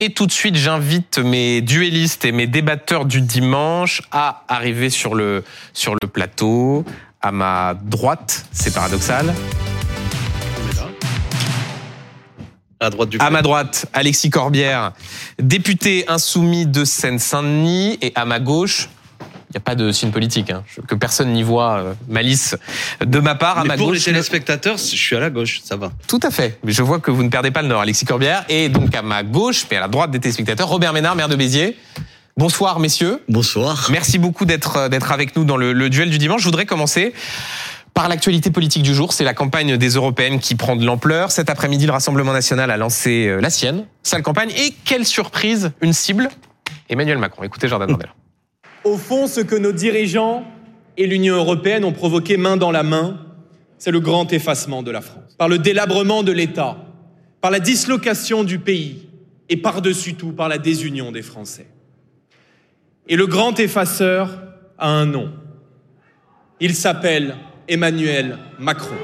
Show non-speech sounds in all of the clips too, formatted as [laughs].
Et tout de suite, j'invite mes duellistes et mes débatteurs du dimanche à arriver sur le, sur le plateau. À ma droite, c'est paradoxal. À droite du À ma droite, Alexis Corbière, député insoumis de Seine-Saint-Denis. Et à ma gauche, il n'y a pas de signe politique, hein, que personne n'y voit euh, malice de ma part. À Mais ma pour les téléspectateurs, je suis à la gauche, ça va. Tout à fait. Mais je vois que vous ne perdez pas le nord, Alexis Corbière. Et donc à ma gauche, mais à la droite des téléspectateurs, Robert Ménard, maire de Béziers. Bonsoir, messieurs. Bonsoir. Merci beaucoup d'être euh, d'être avec nous dans le, le duel du dimanche. Je voudrais commencer par l'actualité politique du jour. C'est la campagne des européennes qui prend de l'ampleur. Cet après-midi, le Rassemblement national a lancé euh, la sienne, sale campagne. Et quelle surprise, une cible Emmanuel Macron. Écoutez Jordan [laughs] Bardella. Au fond, ce que nos dirigeants et l'Union européenne ont provoqué main dans la main, c'est le grand effacement de la France. Par le délabrement de l'État, par la dislocation du pays et par-dessus tout par la désunion des Français. Et le grand effaceur a un nom. Il s'appelle Emmanuel Macron.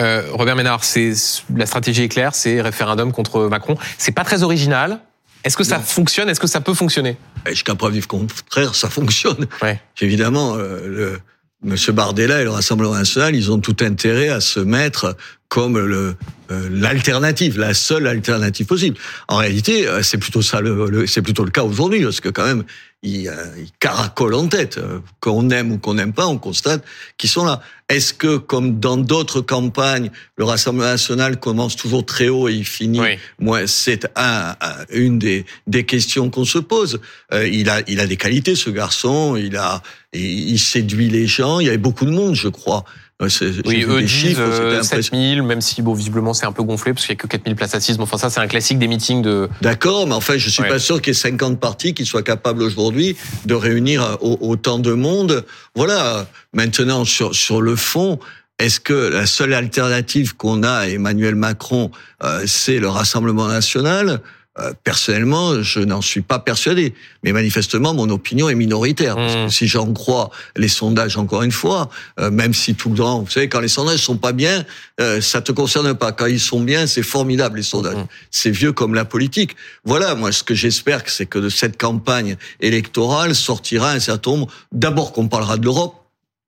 Euh, Robert Ménard, c'est la stratégie est claire, c'est référendum contre Macron. C'est pas très original. Est-ce que ça fonctionne? Est-ce que ça peut fonctionner? Et Jusqu'à preuve du contraire, ça fonctionne. Ouais. Évidemment, euh, le, Monsieur Bardella et le Rassemblement national, ils ont tout intérêt à se mettre comme le euh, l'alternative, la seule alternative possible. En réalité, euh, c'est plutôt ça, le, le- c'est plutôt le cas aujourd'hui, parce que quand même, ils, euh, ils caracolent en tête. Qu'on aime ou qu'on n'aime pas, on constate qu'ils sont là. Est-ce que, comme dans d'autres campagnes, le Rassemblement national commence toujours très haut et il finit Oui. moi, c'est un, un- une des, des questions qu'on se pose. Euh, il a, il a des qualités, ce garçon. Il a, il, il séduit les gens. Il y avait beaucoup de monde, je crois. Oui, eux disent chiffres, euh, c'était impressionnant. 7000, même si bon, visiblement c'est un peu gonflé parce qu'il n'y a que 4000 places assises. Mais enfin, ça, c'est un classique des meetings de. D'accord, mais enfin, je suis Ouais. pas sûr qu'il y ait 50 partis qui soient capables aujourd'hui de réunir euh, au- autant de monde. Voilà. Maintenant, sur, sur le fond, est-ce que la seule alternative qu'on a à Emmanuel Macron, euh, c'est le Rassemblement national? Euh, Personnellement, je n'en suis pas persuadé. Mais manifestement, mon opinion est minoritaire. Parce Mmh. que si j'en crois les sondages, encore une fois, euh, même si tout le temps, vous savez, quand les sondages sont pas bien, euh, ça te concerne pas. Quand ils sont bien, c'est formidable les sondages. Mhm. C'est vieux comme la politique. Voilà, moi, ce que j'espère, c'est que de cette campagne électorale sortira un certain nombre. D'abord qu'on parlera de l'Europe.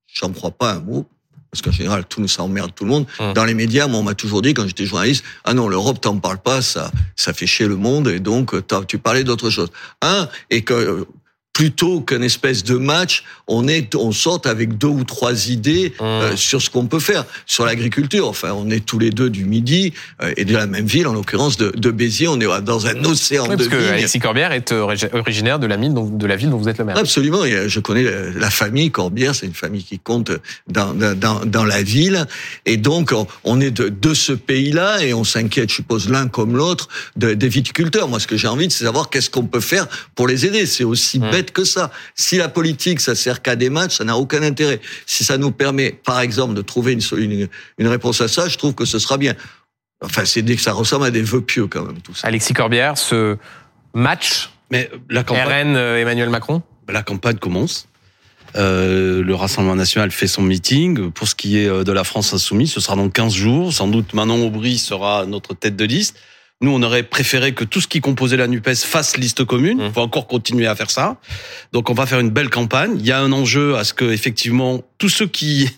J'en crois pas un mot. Parce qu'en général, tout nous ça emmerde tout le monde. Mhm. Dans les médias, moi, on m'a toujours dit, quand j'étais journaliste, ah non, l'Europe, t'en parles pas, ça, ça fait chier le monde, et donc, tu parlais d'autre chose. Un, et que, plutôt qu'une espèce de match, on est, on sorte avec deux ou trois idées euh, Mmh. sur ce qu'on peut faire sur l'agriculture. Enfin, on est tous les deux du Midi euh, et de la même ville, en l'occurrence de, de Béziers. On est dans un océan Oui, de parce que vignes. Alexis Corbière est euh, origi- originaire de la, dont, de la ville dont vous êtes le maire. Absolument, et, euh, je connais euh, la famille Corbière, c'est une famille qui compte dans, dans, dans la ville, et donc on- est de, de ce pays-là, et on s'inquiète, je suppose, l'un comme l'autre, de- des viticulteurs. Moi, ce que j'ai envie, c'est savoir qu'est-ce qu'on peut faire pour les aider. C'est aussi Mm. bête que ça. Si la politique, ça sert qu'à des matchs, ça n'a aucun intérêt. Si ça nous permet, par exemple, de trouver une, une, une réponse à ça, je trouve que ce sera bien. Enfin, c'est dès que ça ressemble à des vœux pieux quand même, tout ça. Alexis Corbière, ce match Mais la campagne, RN euh, Emmanuel Macron? La campagne commence. Euh, le Rassemblement national fait son meeting. Pour ce qui est euh, de la France insoumise, ce sera dans 15 jours. Sans doute Manon Aubry sera notre tête de liste. Nous, on aurait préféré que tout ce qui composait la NUPES fasse liste commune. Mmh. On va encore continuer à faire ça. Donc, on va faire une belle campagne. Il y a un enjeu à ce que, effectivement, tous ceux qui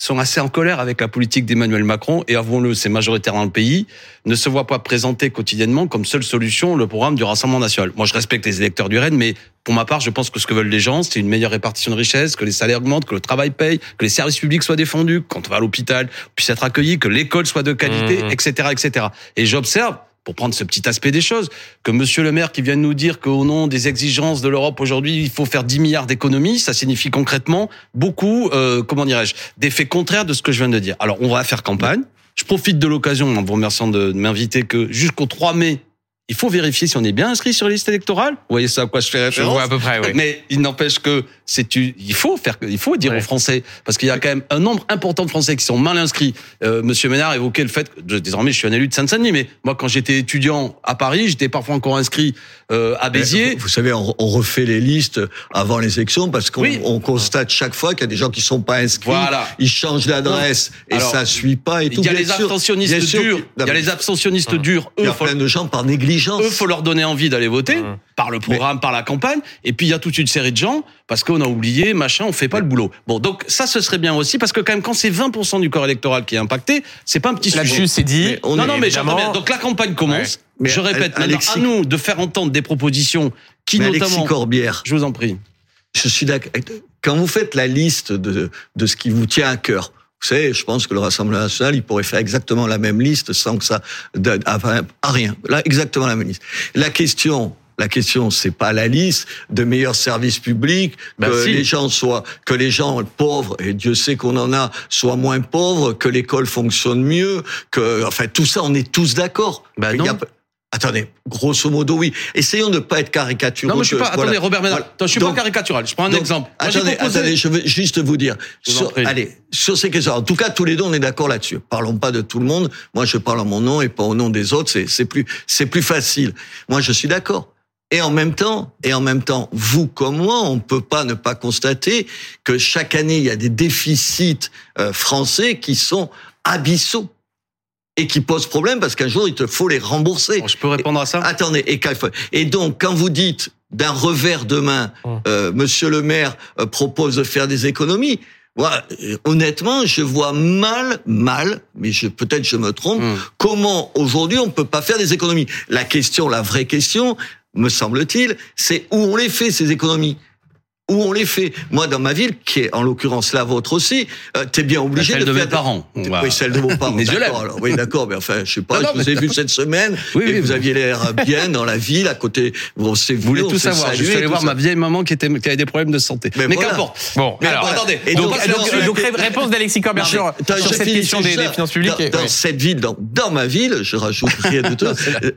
sont assez en colère avec la politique d'Emmanuel Macron, et avouons-le, c'est majoritaire dans le pays, ne se voient pas présenter quotidiennement comme seule solution le programme du Rassemblement national. Moi, je respecte les électeurs du RN, mais pour ma part, je pense que ce que veulent les gens, c'est une meilleure répartition de richesses, que les salaires augmentent, que le travail paye, que les services publics soient défendus, quand on va à l'hôpital, on puisse être accueilli, que l'école soit de qualité, Mmh. etc., etc. Et j'observe, pour prendre ce petit aspect des choses, que Monsieur le maire qui vient de nous dire qu'au nom des exigences de l'Europe aujourd'hui, il faut faire 10 milliards d'économies, ça signifie concrètement beaucoup, euh, comment dirais-je, d'effets contraires de ce que je viens de dire. Alors, on va faire campagne. Je profite de l'occasion, en vous remerciant de m'inviter, que jusqu'au 3 mai, il faut vérifier si on est bien inscrit sur la liste électorale. Vous voyez ça à quoi je fais Je référence vois à peu près, oui. mais il n'empêche que c'est il faut faire il faut dire Ouais. aux Français parce qu'il y a quand même un nombre important de Français qui sont mal inscrits. Euh, Monsieur Ménard évoquait le fait que je- désormais je suis un élu de Seine-Saint-Denis, mais moi quand j'étais étudiant à Paris, j'étais parfois encore inscrit euh, à Béziers. Vous, vous savez, on, on refait les listes avant les élections parce qu'on Oui. on constate chaque fois qu'il y a des gens qui sont pas inscrits. Voilà. Ils changent l'adresse et Alors, ça suit pas et tout. Il y a Bien les sûr, abstentionnistes durs. Il y a les abstentionnistes Il y durs. a plein de gens par négligence. L'intelligence. Eux, faut leur donner envie d'aller voter Mmh. par le programme, par la campagne. Et puis il y a toute une série de gens parce qu'on a oublié, machin, on fait pas le boulot. Bon, donc ça, ce serait bien aussi parce que quand même, quand c'est 20% du corps électoral qui est impacté, c'est pas un petit sujet. C'est dit. Mais on non, est non, mais évidemment- j'entends bien. Donc la campagne commence. Mais je répète, Alexis- à nous de faire entendre des propositions qui Mais notamment. Alexis Corbière, Je vous en prie. je suis d'accord. Quand vous faites la liste de, de ce qui vous tient à cœur, vous savez, je pense que le Rassemblement national, il pourrait faire exactement la même liste sans que ça, de- à, rien. Là, exactement la même liste. La question, la question, c'est pas la liste de meilleurs services publics, Bah que si. les gens soient, que les gens pauvres, et Dieu sait qu'on en a, soient moins pauvres, que l'école fonctionne mieux, que, enfin, tout ça, on est tous d'accord. A non. Attendez, grosso modo, oui. Essayons de ne pas être caricaturaux. Non, mais je suis pas. Attendez. Robert Ménard. Voilà. Attends, je suis Donc- pas caricatural. Je prends un donc, exemple. Moi, Attendez, proposé- attendez, je veux juste vous dire. Vous Sur, allez, sur ces questions. En tout cas, tous les deux, on est d'accord là-dessus. Parlons pas de tout le monde. Moi, je parle en mon nom et pas au nom des autres. C'est, c'est plus, c'est plus facile. Moi, je suis d'accord. Et en même temps, et en même temps, vous comme moi, on peut pas ne pas constater que chaque année, il y a des déficits euh, français qui sont abyssaux et qui posent problème parce qu'un jour, il te faut les rembourser. Bon, je peux répondre à ça? Attendez, et, donc quand vous dites d'un revers de main, Hum. euh, Monsieur le Maire euh, propose de faire des économies. Moi, euh, honnêtement, je vois mal, mal, mais je peut-être je me trompe. Hum. Comment aujourd'hui on peut pas faire des économies La question, la vraie question, me semble-t-il, c'est où on les fait ces économies? Où on les fait. Moi, dans ma ville, qui est en l'occurrence la vôtre aussi, euh, t'es bien obligé Celle de, de faire mes parents. Va- Oui, celle de vos parents. [laughs] Mais je alors. Oui, d'accord, mais enfin, je sais pas, Non, non, je vous ai vu cette semaine, [laughs] Oui, et oui, vous oui. aviez l'air bien dans la ville, à côté, on s'est vu, Vous voulez tout savoir. Je suis allé voir ça. ma vieille maman qui, était, qui avait des problèmes de santé. Mais Mais, voilà. qu'importe. Bon, Mais alors, attendez. et donc, donc, donc, alors, donc, euh, réponse d'Alexis Corbett sur, cette question des, finances publiques. Dans, cette ville, dans, ma ville, je rajoute [laughs] rien de tout.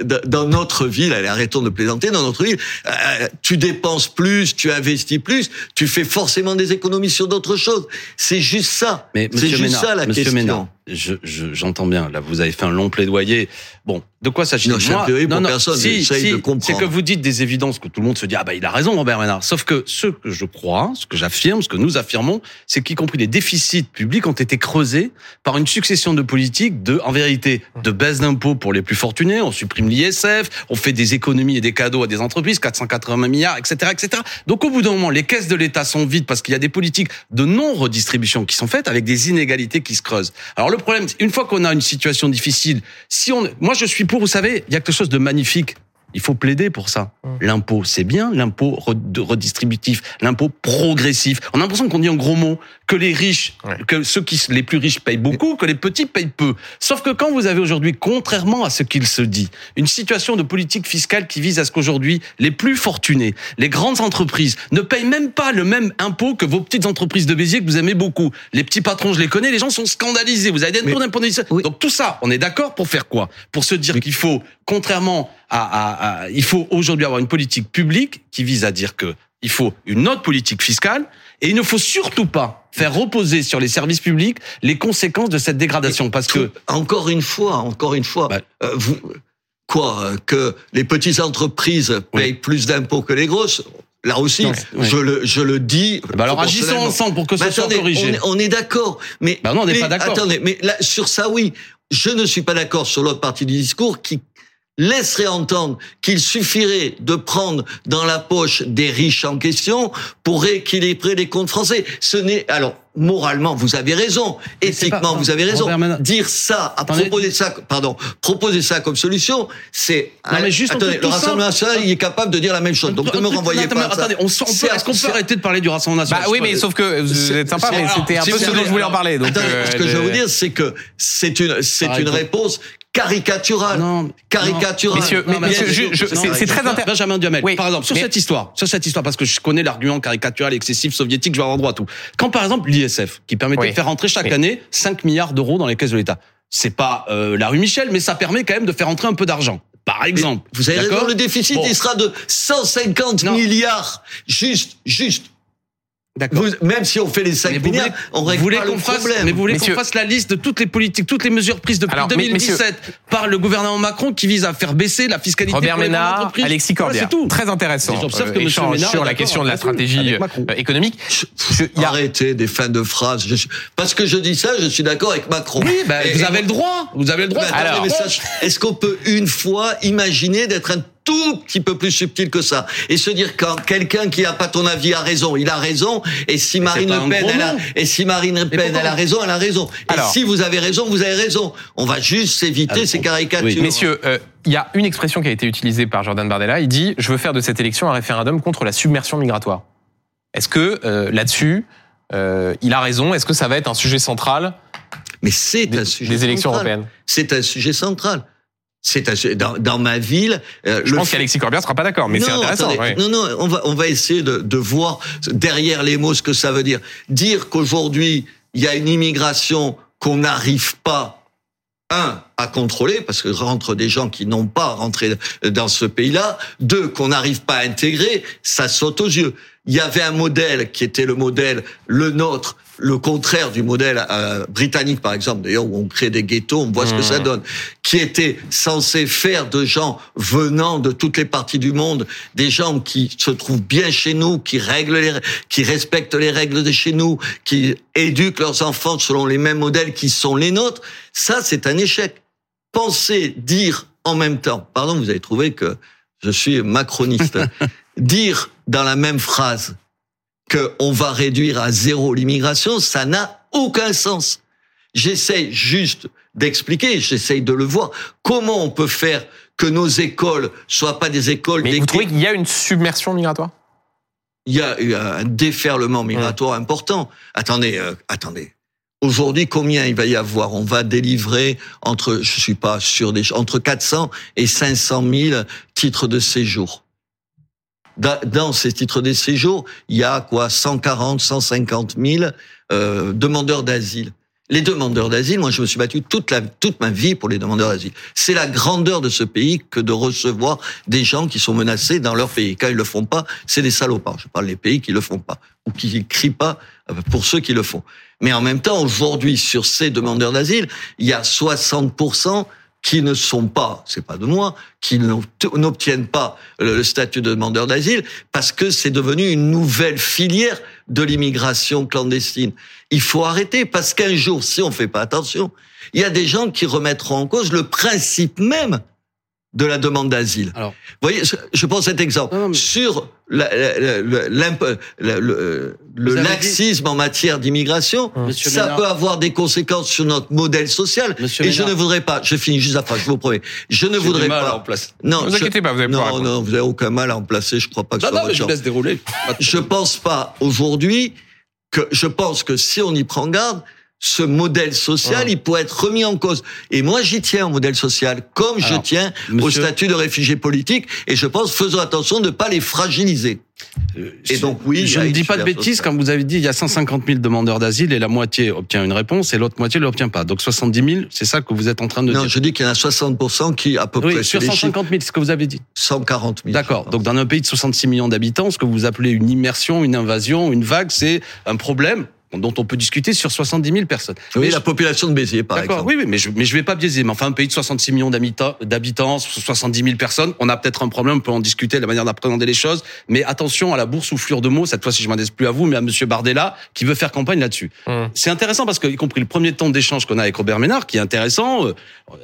dans, dans notre ville, allez, arrêtons de plaisanter, dans notre ville, euh, tu dépenses plus, tu investis plus, tu fais forcément des économies sur d'autres choses. C'est juste ça. Mais C'est juste Ménard, ça la question. Ménard, je, je- j'entends bien. Là, vous avez fait un long plaidoyer. Bon, de quoi s'agit-il Non, un plaidoyer pour personne, Si, si, de comprendre. C'est que vous dites des évidences que tout le monde se dit ah bah il a raison Robert Ménard. Sauf que ce que je crois, ce que j'affirme, ce que nous affirmons, c'est qu'y compris les déficits publics ont été creusés par une succession de politiques de, en vérité, de baisse d'impôts pour les plus fortunés. On supprime l'ISF, on fait des économies et des cadeaux à des entreprises, 480 milliards, etc., etc. Donc au bout d'un moment, les caisses de l'État sont vides parce qu'il y a des politiques de non redistribution qui sont faites avec des inégalités qui se creusent. Alors le problème, une fois qu'on a une situation difficile, si on, moi je suis pour, vous savez, il y a quelque chose de magnifique. Il faut plaider pour ça. L'impôt, c'est bien, l'impôt redistributif, l'impôt progressif. On a l'impression qu'on dit en gros mots que les riches, Ouais. que ceux qui les plus riches payent beaucoup, que les petits payent peu. Sauf que quand vous avez aujourd'hui, contrairement à ce qu'il se dit, une situation de politique fiscale qui vise à ce qu'aujourd'hui les plus fortunés, les grandes entreprises ne payent même pas le même impôt que vos petites entreprises de Béziers que vous aimez beaucoup. Les petits patrons, je les connais, les gens sont scandalisés. Vous avez des d'impôt Oui. Donc tout ça, on est d'accord pour faire quoi? Pour se dire qu'il faut, contrairement à, à- à- il faut aujourd'hui avoir une politique publique qui vise à dire que il faut une autre politique fiscale et il ne faut surtout pas faire reposer sur les services publics les conséquences de cette dégradation parce que encore une fois, encore une fois, Bah. euh, vous, quoi, euh, que les petites entreprises payent plus d'impôts que les grosses. Là aussi, Non, oui. je le, je le dis. bah alors agissons ensemble pour que ce Mais soit corrigé. on est, on est d'accord, mais Bah non, on n'est pas d'accord. Attendez, mais là, sur ça, oui, je ne suis pas d'accord sur l'autre partie du discours qui laisserait entendre qu'il suffirait de prendre dans la poche des riches en question pour rééquilibrer les comptes français. Ce n'est alors moralement, vous avez raison, Mais éthiquement, pas- vous avez raison. Robert Dire ça, à proposer ça, pardon, proposer ça comme solution, c'est. Non, mais juste, attendez, le Rassemblement national, il est capable de dire la même chose. Donc ne me renvoyez pas. à. Attendez, on, est-ce qu'on peut arrêter de parler du Rassemblement Bah national oui, mais sauf que vous C'est- êtes sympa, mais c'était un si peu vous ce dont voulez- je voulais en parler. Donc, Attendez, euh, ce que je veux le- dire, c'est que c'est une, c'est une réponse caricaturale. Non, caricaturale. Messieurs, Non, mais- mais messieurs, je- je- c'est très intéressant. Benjamin Duhamel, Oui, par exemple, sur mais- cette histoire, sur cette histoire, parce que je connais l'argument caricatural, excessif, soviétique, je vais avoir droit à tout. Quand par exemple l'ISF, qui permettait Oui. de faire rentrer chaque Oui. année 5 milliards d'euros dans les caisses de l'État, c'est pas euh, la rue Michel, mais ça permet quand même de faire rentrer un peu d'argent. Par exemple. Vous avez D'accord raison, le déficit, Bon. il sera de 150 Non. milliards. Juste, juste. D'accord. Vous- même si on fait les 5 Mais vous milliards, voulez- on Vous règle voulez pas le qu'on fasse, problème. mais vous voulez qu'on fasse la liste de toutes les politiques, toutes les mesures prises depuis Alors, mais- 2017 par le gouvernement Macron qui visent à faire baisser la fiscalité Robert pour les Ménard, entreprises. Alexis Voilà, Corbière. c'est tout. Très intéressant. Et j'observe que Euh, Monsieur échange Ménard sur la question de la stratégie euh, économique. Je- a- Arrêtez des fins de phrases. Je Parce que je dis ça, je suis d'accord avec Macron. Oui, bah, Et- vous et- avez le droit. Vous avez le droit. Je- est-ce qu'on peut une fois imaginer d'être un tout petit peu plus subtil que ça et se dire quand quelqu'un qui a pas ton avis a raison, il a raison et si Marine Le Pen elle a et si Marine Le Pen elle a raison, elle a raison. Et si vous avez raison, vous avez raison. On va juste éviter ces oui. caricatures. Messieurs, euh, il y a une expression qui a été utilisée par Jordan Bardella. Il dit Je veux faire de cette élection un référendum contre la submersion migratoire. Est-ce que euh, là-dessus, euh, il a raison? Est-ce que ça va être un sujet central Mais c'est un sujet des élections central. européennes? C'est un sujet central. C'est dans, dans ma ville. euh, Je pense fait- qu'Alexis Corbière sera pas d'accord, mais c'est intéressant. attendez. ouais. Non, non, on va, on va essayer de, de voir derrière les mots ce que ça veut dire. Dire qu'aujourd'hui, il y a une immigration qu'on n'arrive pas, un, à contrôler, parce que rentrent des gens qui n'ont pas rentré dans ce pays-là. Deux, qu'on n'arrive pas à intégrer, ça saute aux yeux. Il y avait un modèle qui était le modèle, le nôtre, le contraire du modèle euh, britannique, par exemple, d'ailleurs, où on crée des ghettos, on voit ce que ça Mmh. donne, qui était censé faire de gens venant de toutes les parties du monde, des gens qui se trouvent bien chez nous, qui règlent les, qui respectent les règles de chez nous, qui éduquent leurs enfants selon les mêmes modèles qui sont les nôtres. Ça, c'est un échec. Penser, dire en même temps, pardon, vous avez trouvé que je suis macroniste, [laughs] dire dans la même phrase qu'on va réduire à zéro l'immigration, ça n'a aucun sens. J'essaie juste d'expliquer, j'essaye de le voir, comment on peut faire que nos écoles soient pas des écoles Mais vous trouvez qu'il y a une submersion migratoire? Il y a eu un déferlement migratoire important. Attendez, euh, attendez. Aujourd'hui, combien il va y avoir? On va délivrer entre, je suis pas sûr des, entre 400 et 500 000 titres de séjour. Da- Dans ces titres de séjour, il y a quoi 140, 150 000 euh, demandeurs d'asile. Les demandeurs d'asile, moi je me suis battu toute, la, toute ma vie pour les demandeurs d'asile. C'est la grandeur de ce pays que de recevoir des gens qui sont menacés dans leur pays. Quand ils le font pas, c'est des salopards. Je parle des pays qui le font pas ou qui crient pas euh, pour ceux qui le font. Mais en même temps, aujourd'hui, sur ces demandeurs d'asile, il y a 60% qui ne sont pas, c'est pas de moi, qui n'obt- n'obtiennent pas le statut de demandeur d'asile parce que c'est devenu une nouvelle filière de l'immigration clandestine. Il faut arrêter parce qu'un jour, si on fait pas attention, il y a des gens qui remettront en cause le principe même de la demande d'asile. Alors. vous voyez, je- prends cet exemple Non, non, mais- sur la- la- la- le- le, avez laxisme en matière d'immigration. Monsieur Ça Ménard. peut avoir des conséquences sur notre modèle social. Monsieur et je ne voudrais pas, je finis juste après, je vous promets, je ne du voudrais mal à en pas. placer. Non, Ne vous je- inquiétez pas, vous pouvoir non, non, vous avez aucun mal à en placer. Je crois pas que ce Non, non, mais je laisse dérouler. Je pense pas aujourd'hui que je pense que si on y prend garde, ce modèle social, Ouais. il peut être remis en cause. Et moi, j'y tiens au modèle social, comme je tiens au statut de réfugié politique. Et je pense, faisons attention de ne pas les fragiliser. Et donc, oui, je ne dis pas de bêtises quand vous avez dit il y a 150 000 demandeurs d'asile et la moitié obtient une réponse et l'autre moitié ne l'obtient pas. Donc 70 000, c'est ça que vous êtes en train de Non, dire. je dis qu'il y en a 60% qui, à peu Oui, près, sur c'est les chiffres, 150 000, c'est ce que vous avez dit. 140 000. D'accord. Donc dans un pays de 66 millions d'habitants, ce que vous appelez une immersion, une invasion, une vague, c'est un problème dont on peut discuter sur 70 000 personnes. Oui, Mais la je- population de Béziers, par D'accord, exemple. oui, oui, mais je, mais je vais pas biaiser. Mais enfin, un pays de 66 millions d'habitants, d'habitants, 70 000 personnes, on a peut-être un problème, on peut en discuter, la manière d'appréhender les choses. Mais attention à la boursouflure de mots, cette fois-ci, je m'adresse plus à vous, mais à Monsieur Bardella, qui veut faire campagne là-dessus. Hum. C'est intéressant parce que, y compris le premier temps d'échange qu'on a avec Robert Ménard, qui est intéressant, euh,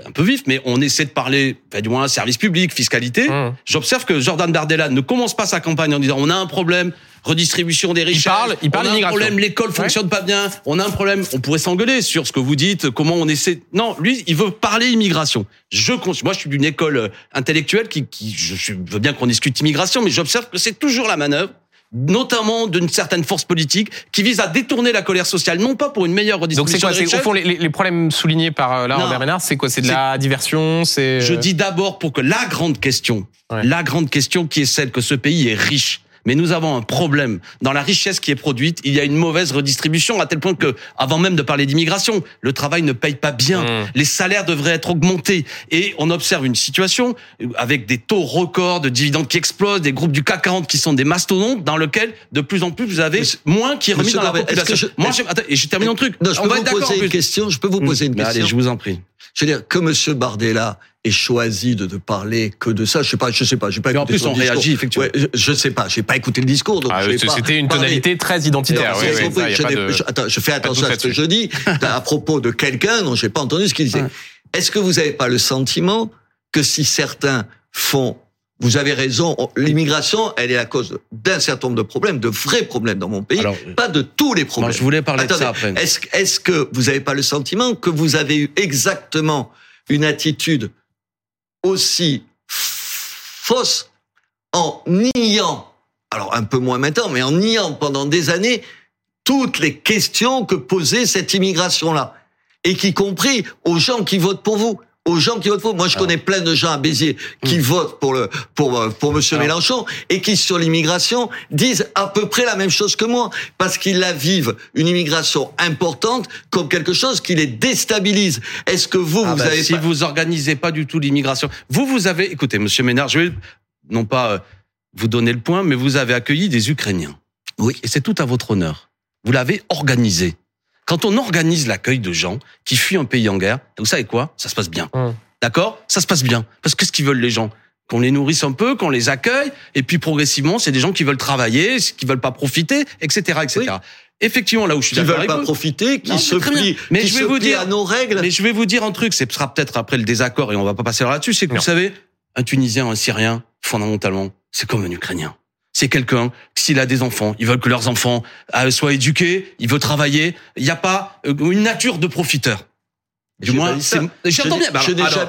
un peu vif, mais on essaie de parler, enfin, du moins, service public, fiscalité. Hum. J'observe que Jordan Bardella ne commence pas sa campagne en disant on a un problème, redistribution des richesses. parle- il parle on a un problème, l'école fonctionne pas bien. On a un problème. On pourrait s'engueuler sur ce que vous dites, comment on essaie. Non, lui, il veut parler immigration. Je, moi, je suis d'une école euh, intellectuelle qui, qui je, veux bien qu'on discute immigration, mais j'observe que c'est toujours la manœuvre notamment d'une certaine force politique qui vise à détourner la colère sociale, non pas pour une meilleure Donc c'est redistribution quoi au fond les, problèmes soulignés par euh, là Non. Robert Ménard, c'est quoi C'est de la diversion, c'est Je dis d'abord pour que la grande question, Ouais. la grande question qui est celle que ce pays est riche, Mais nous avons un problème dans la richesse qui est produite. Il y a une mauvaise redistribution à tel point que, avant même de parler d'immigration, le travail ne paye pas bien. Mmh. Les salaires devraient être augmentés et on observe une situation avec des taux records de dividendes qui explosent, des groupes du CAC 40 qui sont des mastodontes dans lequel de plus en plus vous avez Monsieur- moins qui est remis Monsieur dans la population. je- Moi, attends, et je termine un truc. Non, je On peux va vous être d'accord, en poser une question. Je peux vous poser une question. Allez, je vous en prie. Je veux dire que Monsieur Bardella ait choisi de ne parler que de ça. Je sais pas, je sais pas, j'ai pas Mais en écouté plus, son on discours. réagit, effectivement. Ouais, je, je sais pas, j'ai pas écouté le discours, donc Ah, je vais pas C'était une tonalité très identitaire. Non, oui, oui, ça, je de- attends, je fais attention à ce que je dis [laughs] à propos de quelqu'un dont j'ai pas entendu ce qu'il disait. Ouais. Est-ce que vous n'avez pas le sentiment que si certains font, vous avez raison, on- l'immigration, elle est la cause d'un certain nombre de problèmes, de vrais problèmes dans mon pays, Alors, pas de tous les problèmes. je voulais parler Attendez, de ça après. Est-ce est-ce que vous n'avez pas le sentiment que vous avez eu exactement une attitude aussi fausse en niant, alors un peu moins maintenant, mais en niant pendant des années toutes les questions que posait cette immigration-là, et qui compris aux gens qui votent pour vous? Aux gens qui votent pour. Moi, je Alors. connais plein de gens à Béziers qui votent pour le pour euh, pour Monsieur Alors. Mélenchon et qui sur l'immigration disent à peu près la même chose que moi parce qu'ils la vivent une immigration importante comme quelque chose qui les déstabilise. Est-ce que vous Ah vous bah, avez si pas... vous organisez pas du tout l'immigration, vous vous avez, écoutez, Monsieur Ménard, je vais non pas euh, vous donner le point, mais vous avez accueilli des Ukrainiens. Oui. Et c'est tout à votre honneur. Vous l'avez organisé. Quand on organise l'accueil de gens qui fuient un pays en guerre, vous savez quoi? Ça se passe bien. Hum. D'accord? Ça se passe bien. Parce que ce qu'ils veulent les gens? Qu'on les nourrisse un peu, qu'on les accueille, et puis progressivement, c'est des gens qui veulent travailler, qui veulent pas profiter, etc., etc. Effectivement, là où je suis qui d'accord veulent avec pas profiter, qui Non, se plient, Mais qui je vais se vous dire- à nos règles. Mais je vais vous dire un truc, ce sera peut-être après le désaccord et on va pas passer là-dessus, c'est que Non. vous savez, un Tunisien, un Syrien, fondamentalement, c'est comme un Ukrainien. C'est quelqu'un, s'il a des enfants, ils veulent que leurs enfants euh, soient éduqués, il veut travailler, il n'y a pas euh, une nature de profiteur. Du moins, j'entends bien.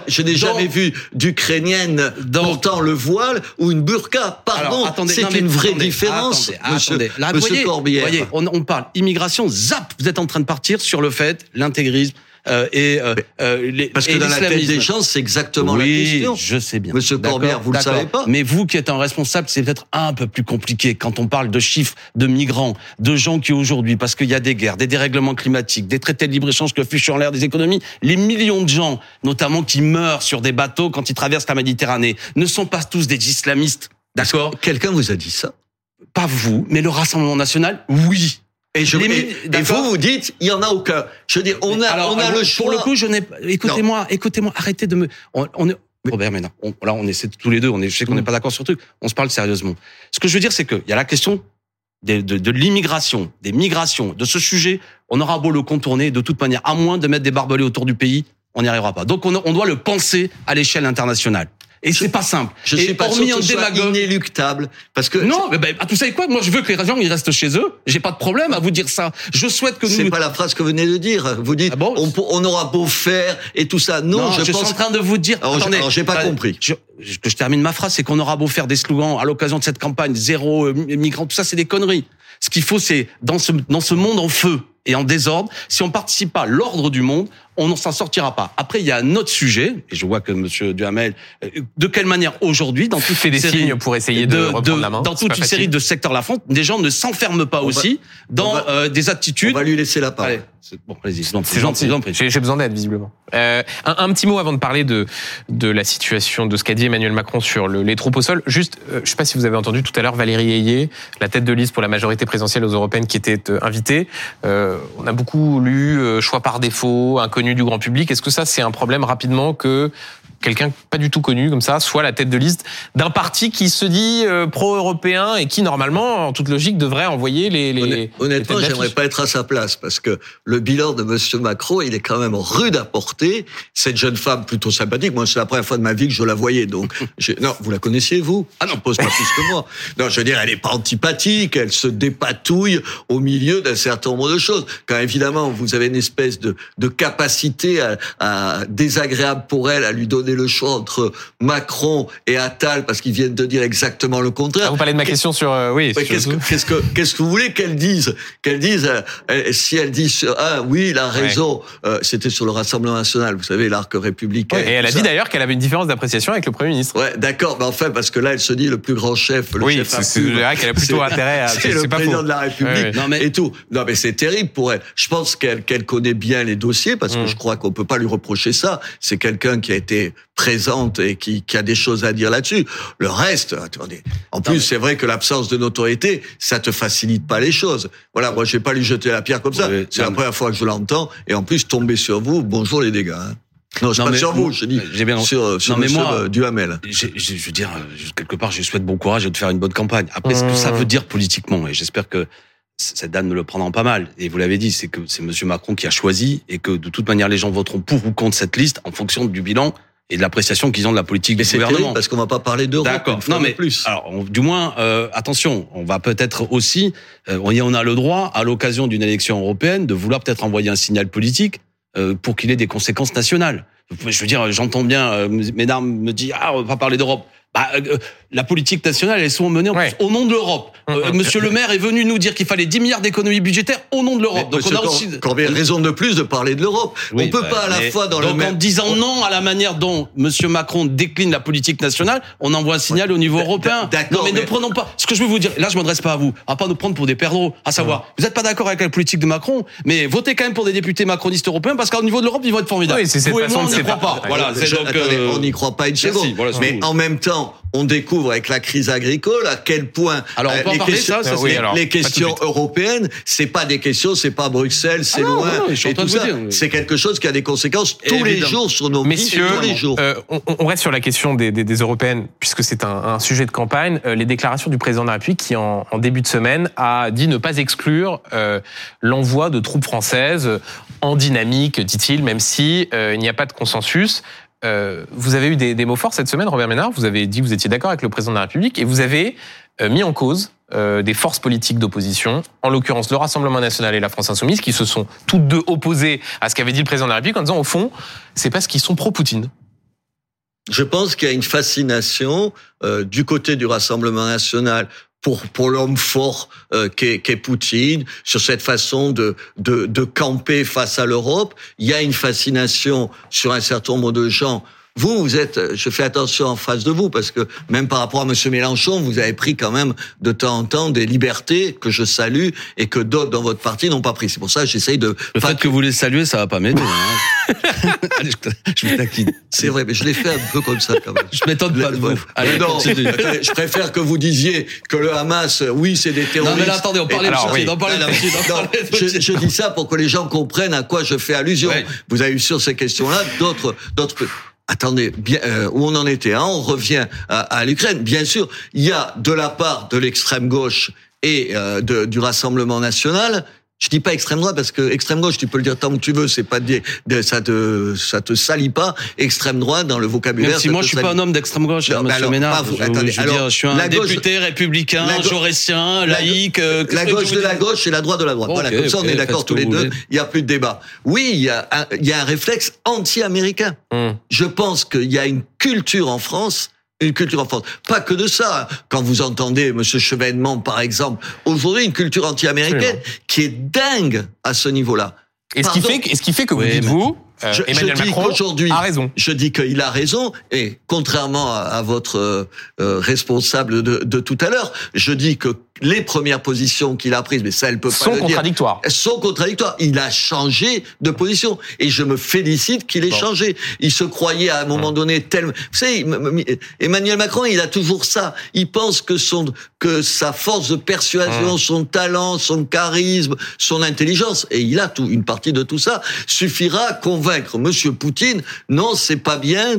Je n'ai jamais, vu d'Ukrainienne portant le voile ou une burqa. Pardon, c'est une vraie attendez, différence, attendez, monsieur, attendez. Là, monsieur voyez, Corbière. voyez, on, on parle immigration, zap, vous êtes en train de partir sur le fait, l'intégrisme euh, et, euh, euh, les, Parce que dans la tête des gens, c'est exactement oui, la question. je sais bien. Monsieur Corbière, vous le savez pas Mais vous qui êtes un responsable, c'est peut-être un peu plus compliqué quand on parle de chiffres de migrants, de gens qui aujourd'hui, parce qu'il y a des guerres, des dérèglements climatiques, des traités de libre-échange que fichent en l'air des économies, les millions de gens, notamment qui meurent sur des bateaux quand ils traversent la Méditerranée, ne sont pas tous des islamistes. D'accord? Quelqu'un vous a dit ça? Pas vous, mais le Rassemblement national, oui. Et, je, Les et- et vous, vous dites, il y en a aucun. Je veux dire, on a, Alors, on a alors, le choix. Pour le coup, je n'ai. Écoutez-moi, écoutez-moi. Arrêtez de me. On, on est- Robert, maintenant, on, là, on essaie tous les deux. On est, je sais qu'on n'est Mm. pas d'accord sur le truc. On se parle sérieusement. Ce que je veux dire, c'est qu'il y a la question de, de, de l'immigration, des migrations, de ce sujet. On aura beau le contourner de toute manière, à moins de mettre des barbelés autour du pays, on n'y arrivera pas. Donc, on, on doit le penser à l'échelle internationale. Et c'est pas simple. je Et suis pas sûr que ce soit inéluctable. Parce que Non, mais ben, ah, vous savez quoi? Moi, je veux que les gens ils restent chez eux. J'ai pas de problème à vous dire ça. Je souhaite que c'est nous. pas la phrase que vous venez de dire. Vous dites, Ah bon? on, aura beau faire et tout ça. Non, Non, je, je, pense suis en train de vous dire. Alors, attendez, j'ai pas euh, compris. je- que je termine ma phrase, c'est qu'on aura beau faire des slogans à l'occasion de cette campagne, zéro euh, migrants, tout ça, c'est des conneries. Ce qu'il faut, c'est dans ce dans ce monde en feu et en désordre, si on participe pas à l'ordre du monde, on ne s'en sortira pas. Après, il y a un autre sujet, et je vois que Monsieur Duhamel, euh, de quelle manière aujourd'hui, dans toute fait une des série signes pour essayer de, reprendre la main. dans toute une facile. série de secteurs de la France, des gens ne s'enferment pas On va- aussi dans on va- euh, des on attitudes. va lui laisser la parole. Bon, allez-y, je vous en prie, C'est je vous en gentil. j'ai besoin d'aide, visiblement. Euh, un, un petit mot avant de parler de, de la situation, de ce qu'a dit Emmanuel Macron sur le- les troupes au sol. Juste, euh, je sais pas si vous avez entendu tout à l'heure Valérie Ayé, la tête de liste pour la majorité présidentielle aux européennes, qui était euh, invitée. Euh, on a beaucoup lu euh, choix par défaut, inconnu du grand public. Est-ce que ça, c'est un problème rapidement que quelqu'un pas du tout connu comme ça soit la tête de liste d'un parti qui se dit euh, pro-européen et qui normalement, en toute logique, devrait envoyer les. les Honn- Honnêtement, les j'aimerais pas être à sa place parce que le bilan de Monsieur Macron, il est quand même rude à porter. Cette jeune femme plutôt sympathique. Moi, c'est la première fois de ma vie que je la voyais. Donc, [laughs] non, vous la connaissiez vous? Ah non, pose pas plus que moi. Non, je veux dire, elle est pas antipathique. Elle se dépatouille au milieu d'un certain nombre de choses. Quand évidemment, vous avez une espèce de, de capacité à, à- désagréable pour elle à lui donner donner le choix entre Macron et Attal parce qu'ils viennent de dire exactement le contraire. Ah, vous parlez de ma question sur euh, oui. Sur- Qu'est-ce que, qu'est-ce que, qu'est-ce que vous voulez qu'elle dise? Qu'elle dise euh, euh, si elle dit sur- ah oui, il a raison. Euh, c'était sur le Rassemblement national, vous savez, l'arc républicain. Et elle a dit d'ailleurs qu'elle avait une différence d'appréciation avec le Premier ministre. Ouais, d'accord, mais enfin parce que là, elle se dit le plus grand chef, le Oui, chef c'est- vrai qu'elle a plutôt intérêt à- C'est le pas président faux. de la République Ouais, ouais. Non, mais- et tout. Non, mais c'est terrible pour elle. Je pense qu'elle qu'elle connaît bien les dossiers parce que Mm. je crois qu'on peut pas lui reprocher ça. C'est quelqu'un qui a été présente et qui, qui a des choses à dire là-dessus. Le reste, attendez. En plus, mais- c'est vrai que l'absence de notoriété, ça te facilite pas les choses. Voilà, moi, je vais pas lui jeter la pierre comme ça. Oui, c'est la mais- première fois que je l'entends. Et en plus, tomber sur vous, bonjour les dégâts. hein. Non, je Non, pas mais- sur vous, je dis J'ai bien- sur, sur Non, mais moi- euh, Duhamel. J'ai- j'ai- je veux dire, euh, quelque part, je lui souhaite bon courage et de faire une bonne campagne. Après, ce que ça Mmh. veut dire politiquement, et j'espère que cette dame ne le prendra pas mal. Et vous l'avez dit, c'est que c'est Monsieur Macron qui a choisi et que de toute manière, les gens voteront pour ou contre cette liste en fonction du bilan et de l'appréciation qu'ils ont de la politique Mais du gouvernement. parce qu'on va pas parler d'Europe. D'accord. Non mais plus. alors on- du moins euh, attention, on va peut-être aussi euh, on y on a le droit à l'occasion d'une élection européenne de vouloir peut-être envoyer un signal politique euh, pour qu'il ait des conséquences nationales. Je veux dire, j'entends bien euh, mesdames me dire ah on va pas parler d'Europe. Bah, euh, la politique nationale, elle est souvent menée en Ouais. plus au nom de l'Europe. Euh, Mhm. Monsieur le maire est venu nous dire qu'il fallait 10 milliards d'économies budgétaires au nom de l'Europe. Donc on a Cor- aussi Corbet raison de plus de parler de l'Europe. Oui, on peut bah, pas à la fois dans le donc en même. disant non à la manière dont Monsieur Macron décline la politique nationale, on envoie un signal au niveau européen. d'accord, Non mais, ne prenons pas. Ce que je veux vous dire, là je m'adresse pas à vous, à pas nous prendre pour des perdreaux. À savoir, vous n'êtes pas d'accord avec la politique de Macron, mais votez quand même pour des députés macronistes européens parce qu'au niveau de l'Europe ils vont être formidables. Oui, c'est cette façon moi, on n'y croit pas. Voilà, donc. attendez, euh, on n'y croit pas une seconde. voilà, mais en même temps, on découvre avec la crise agricole à quel point Alors, on euh, peut les, parler, questions, ça, ça, les- c'est- oui, alors, les questions européennes, c'est pas des questions, c'est pas Bruxelles, c'est Ah non, loin non, en et tout ça. C'est quelque chose qui a des conséquences tous les jours sur nos vies, Messieurs, tous les jours. euh, on, on reste sur la question des, des- des européennes, puisque c'est un, un sujet de campagne. Euh, les déclarations du président de la République qui, en, en début de semaine, a dit ne pas exclure euh, l'envoi de troupes françaises en dynamique, dit-il, même si il n'y a pas de consensus. Euh, vous avez eu des, mots forts cette semaine, Robert Ménard. Vous avez dit que vous étiez d'accord avec le président de la République et vous avez euh, mis en cause euh, des forces politiques d'opposition, en l'occurrence le Rassemblement national et la France insoumise, qui se sont toutes deux opposées à ce qu'avait dit le président de la République en disant au fond, c'est parce qu'ils sont pro-Poutine. Je pense qu'il y a une fascination du côté du Rassemblement national pour pour l'homme fort euh, qu'est Poutine sur cette façon de, de de camper face à l'Europe. Il y a une fascination sur un certain nombre de gens. Vous, vous êtes, je fais attention en face de vous parce que même par rapport à Monsieur Mélenchon, vous avez pris quand même de temps en temps des libertés que je salue et que d'autres dans votre parti n'ont pas pris. C'est pour ça que j'essaye de Le pas fait que vous les saluez, ça va pas m'aider. hein. Allez, [laughs] je, je vous taquine. C'est vrai, mais je l'ai fait un peu comme ça quand même. [laughs] Je m'étonne pas de vous. Allez, non, attendez, je préfère que vous disiez que le Hamas, euh, oui, c'est des Non terroristes. mais là, attendez, on parlait de Alors, oui. on parlait de Non, non, non, je, je dis ça pour que les gens comprennent à quoi je fais allusion. Vous avez eu sur ces questions-là d'autres, d'autres. Attendez, euh, où on en était hein, On revient à, l'Ukraine. Bien sûr, il y a de la part de l'extrême gauche et euh, du Rassemblement national. Je dis pas extrême droite parce que extrême gauche, tu peux le dire tant que tu veux, c'est pas des, des- ça te ça te salit pas. Extrême droite dans le vocabulaire. Même si moi je suis salit. pas un homme d'extrême gauche, Non, hein, monsieur alors, Ménard. pas vous. Je, Attendez, je alors, dire, je suis un la gauche- député républicain, la jaurétien, la- laïque. euh, La gauche de la gauche et la droite de la droite. Voilà, comme ça on est d'accord tous les deux. Il y a plus de débat. Oui, il y a un, il y a un réflexe anti-américain. Hum. Je pense qu'il y a une culture en France. Une culture en France. Pas que de ça. Quand vous entendez Monsieur Chevènement, par exemple, aujourd'hui, une culture anti-américaine qui est dingue à ce niveau-là. Et ce qui fait, que- et ce qui fait que vous Oui, dites, vous, euh, Je- dis Macron qu'aujourd'hui- a raison. Je dis qu'il a raison, et contrairement à, à votre euh, euh, responsable de, de tout à l'heure, je dis que les premières positions qu'il a prises, mais ça, elle peut pas Sont le dire, contradictoires. sont contradictoires. Il a changé de position et je me félicite qu'il ait Bon. changé. Il se croyait à un moment donné tellement. Vous savez, Emmanuel Macron, il a toujours ça. Il pense que son que sa force de persuasion, son talent, son charisme, son intelligence, et il a tout une partie de tout ça, suffira à convaincre Monsieur Poutine. Non, c'est pas bien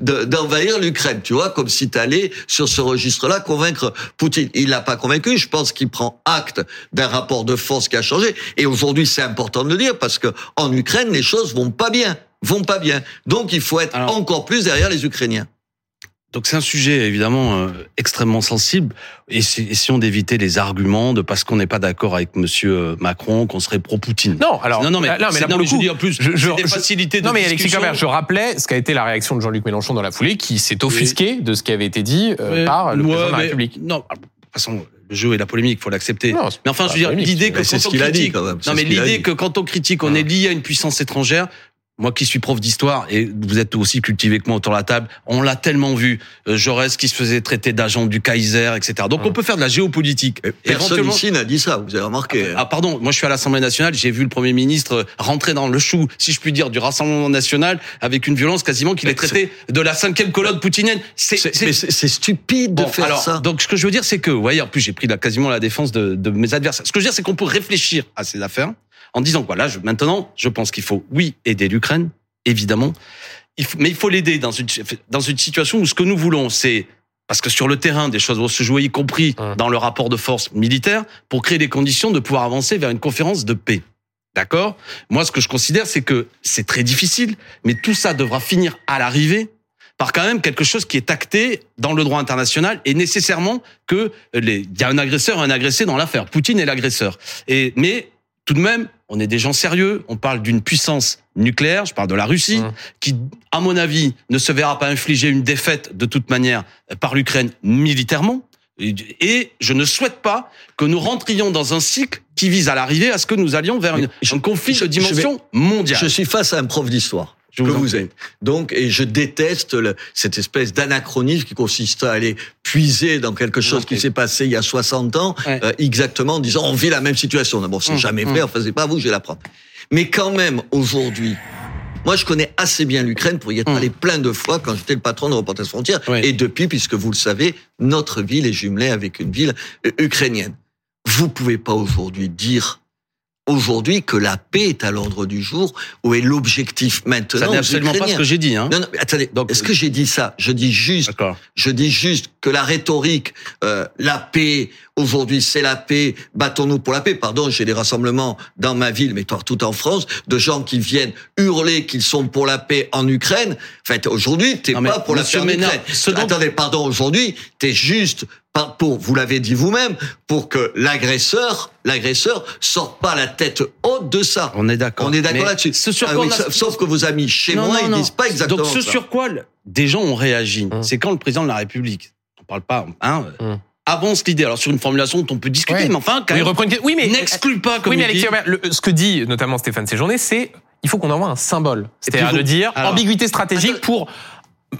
d'envahir l'Ukraine. Tu vois, comme si t'allais sur ce registre-là convaincre Poutine. Il l'a pas convaincu. Je pense qu'il prend acte d'un rapport de force qui a changé. Et aujourd'hui, c'est important de le dire parce que en Ukraine, les choses vont pas bien, vont pas bien. Donc, il faut être Alors- encore plus derrière les Ukrainiens. Donc c'est un sujet évidemment euh, extrêmement sensible. Et essayons d'éviter les arguments de parce qu'on n'est pas d'accord avec Monsieur euh, Macron qu'on serait pro-Poutine. Non, alors non, non, mais, là, mais c'est- là, non, mais je coup, dis en plus, je- je- c'est des je- facilités de Non mais Alexis. Corbière, je rappelais ce qu'a été la réaction de Jean-Luc Mélenchon dans la foulée, qui s'est offusqué de ce qui avait été dit euh, par le ouais, président de la mais- République. Non, de toute façon, le jeu et la polémique, faut l'accepter. Mais enfin, je veux dire, l'idée que quand ce on qu'il a dit, critique, quand même. C'est non mais l'idée que quand on critique, on est lié à une puissance étrangère. Moi qui suis prof d'histoire et vous êtes aussi cultivé que moi autour de la table, on l'a tellement vu. Euh, Jaurès qui se faisait traiter d'agent du Kaiser, etc. Donc Mm. on peut faire de la géopolitique. Et Personne Éventuellement- ici n'a dit ça, vous avez remarqué. Ah pardon, moi je suis à l'Assemblée nationale, j'ai vu le Premier ministre rentrer dans le chou, si je puis dire, du Rassemblement national avec une violence quasiment qu'il est traité de la cinquième colonne poutinienne. C'est stupide de Bon, faire alors, ça. Donc, ce que je veux dire, c'est que, vous voyez, en plus, j'ai pris la, quasiment la défense de, de mes adversaires. Ce que je veux dire, c'est qu'on peut réfléchir à ces affaires en disant, voilà, je, maintenant, je pense qu'il faut, oui, aider l'Ukraine, évidemment. Il faut, mais il faut l'aider dans une, dans une situation où ce que nous voulons, c'est, parce que sur le terrain, des choses vont se jouer, y compris dans le rapport de force militaire, pour créer les conditions de pouvoir avancer vers une conférence de paix. D'accord? Moi, ce que je considère, c'est que c'est très difficile, mais tout ça devra finir à l'arrivée par quand même quelque chose qui est acté dans le droit international et nécessairement que les, il y a un agresseur et un agressé dans l'affaire. Poutine est l'agresseur. Et, mais tout de même, on est des gens sérieux. On parle d'une puissance nucléaire. Je parle de la Russie, Mmh. qui, à mon avis, ne se verra pas infliger une défaite de toute manière par l'Ukraine militairement. Et- je ne souhaite pas que nous rentrions dans un cycle qui vise à l'arrivée à ce que nous allions vers une, Je- un conflit je- de je vais- dimension mondiale. Je suis face à un prof d'histoire. Je que vous êtes. Donc, et je déteste le- cette espèce d'anachronisme qui consiste à aller puiser dans quelque chose qui s'est passé il y a 60 ans, Ouais. euh, exactement en disant on vit la même situation. D'abord, c'est Hum, jamais hum. fait, enfin, c'est pas vous, je vais l'apprendre. Mais quand même, aujourd'hui, moi, je connais assez bien l'Ukraine pour y être Hum. allé plein de fois quand j'étais le patron de Reporters Frontières. Et depuis, puisque vous le savez, notre ville est jumelée avec une ville euh, ukrainienne. Vous pouvez pas aujourd'hui dire aujourd'hui que la paix est à l'ordre du jour ou est l'objectif maintenant Ça n'est absolument pas ce que j'ai dit. Hein. Non, non, mais attendez. Est-ce que j'ai dit ça? Je dis juste, D'accord. je dis juste que la rhétorique, euh, la paix, aujourd'hui c'est la paix, battons-nous pour la paix. Pardon, j'ai des rassemblements dans ma ville, mais partout en France, de gens qui viennent hurler qu'ils sont pour la paix en Ukraine. En fait, aujourd'hui, t'es pas pour la paix en Ukraine. Attendez, pardon, aujourd'hui, t'es juste pour, vous l'avez dit vous-même, pour que l'agresseur, l'agresseur sorte pas la tête haute de ça. On est d'accord. On est d'accord là-dessus. Ce sur Ah quoi oui, a- sauf- que vos amis chez Non, moi, non, ils non. disent pas exactement Donc ce ça. sur quoi des gens ont réagi, Hum. c'est quand le président de la République, on parle pas, hein, euh, Hum. avance l'idée. Alors sur une formulation dont on peut discuter, Ouais. mais enfin, quand Oui, même, reprendre- oui, mais n'exclut pas comme oui, mais il Alexis dit. Robert, le- ce que dit notamment Stéphane Séjourné, c'est il faut qu'on envoie un symbole. C'est-à-dire de dire alors- ambiguïté stratégique Attends. pour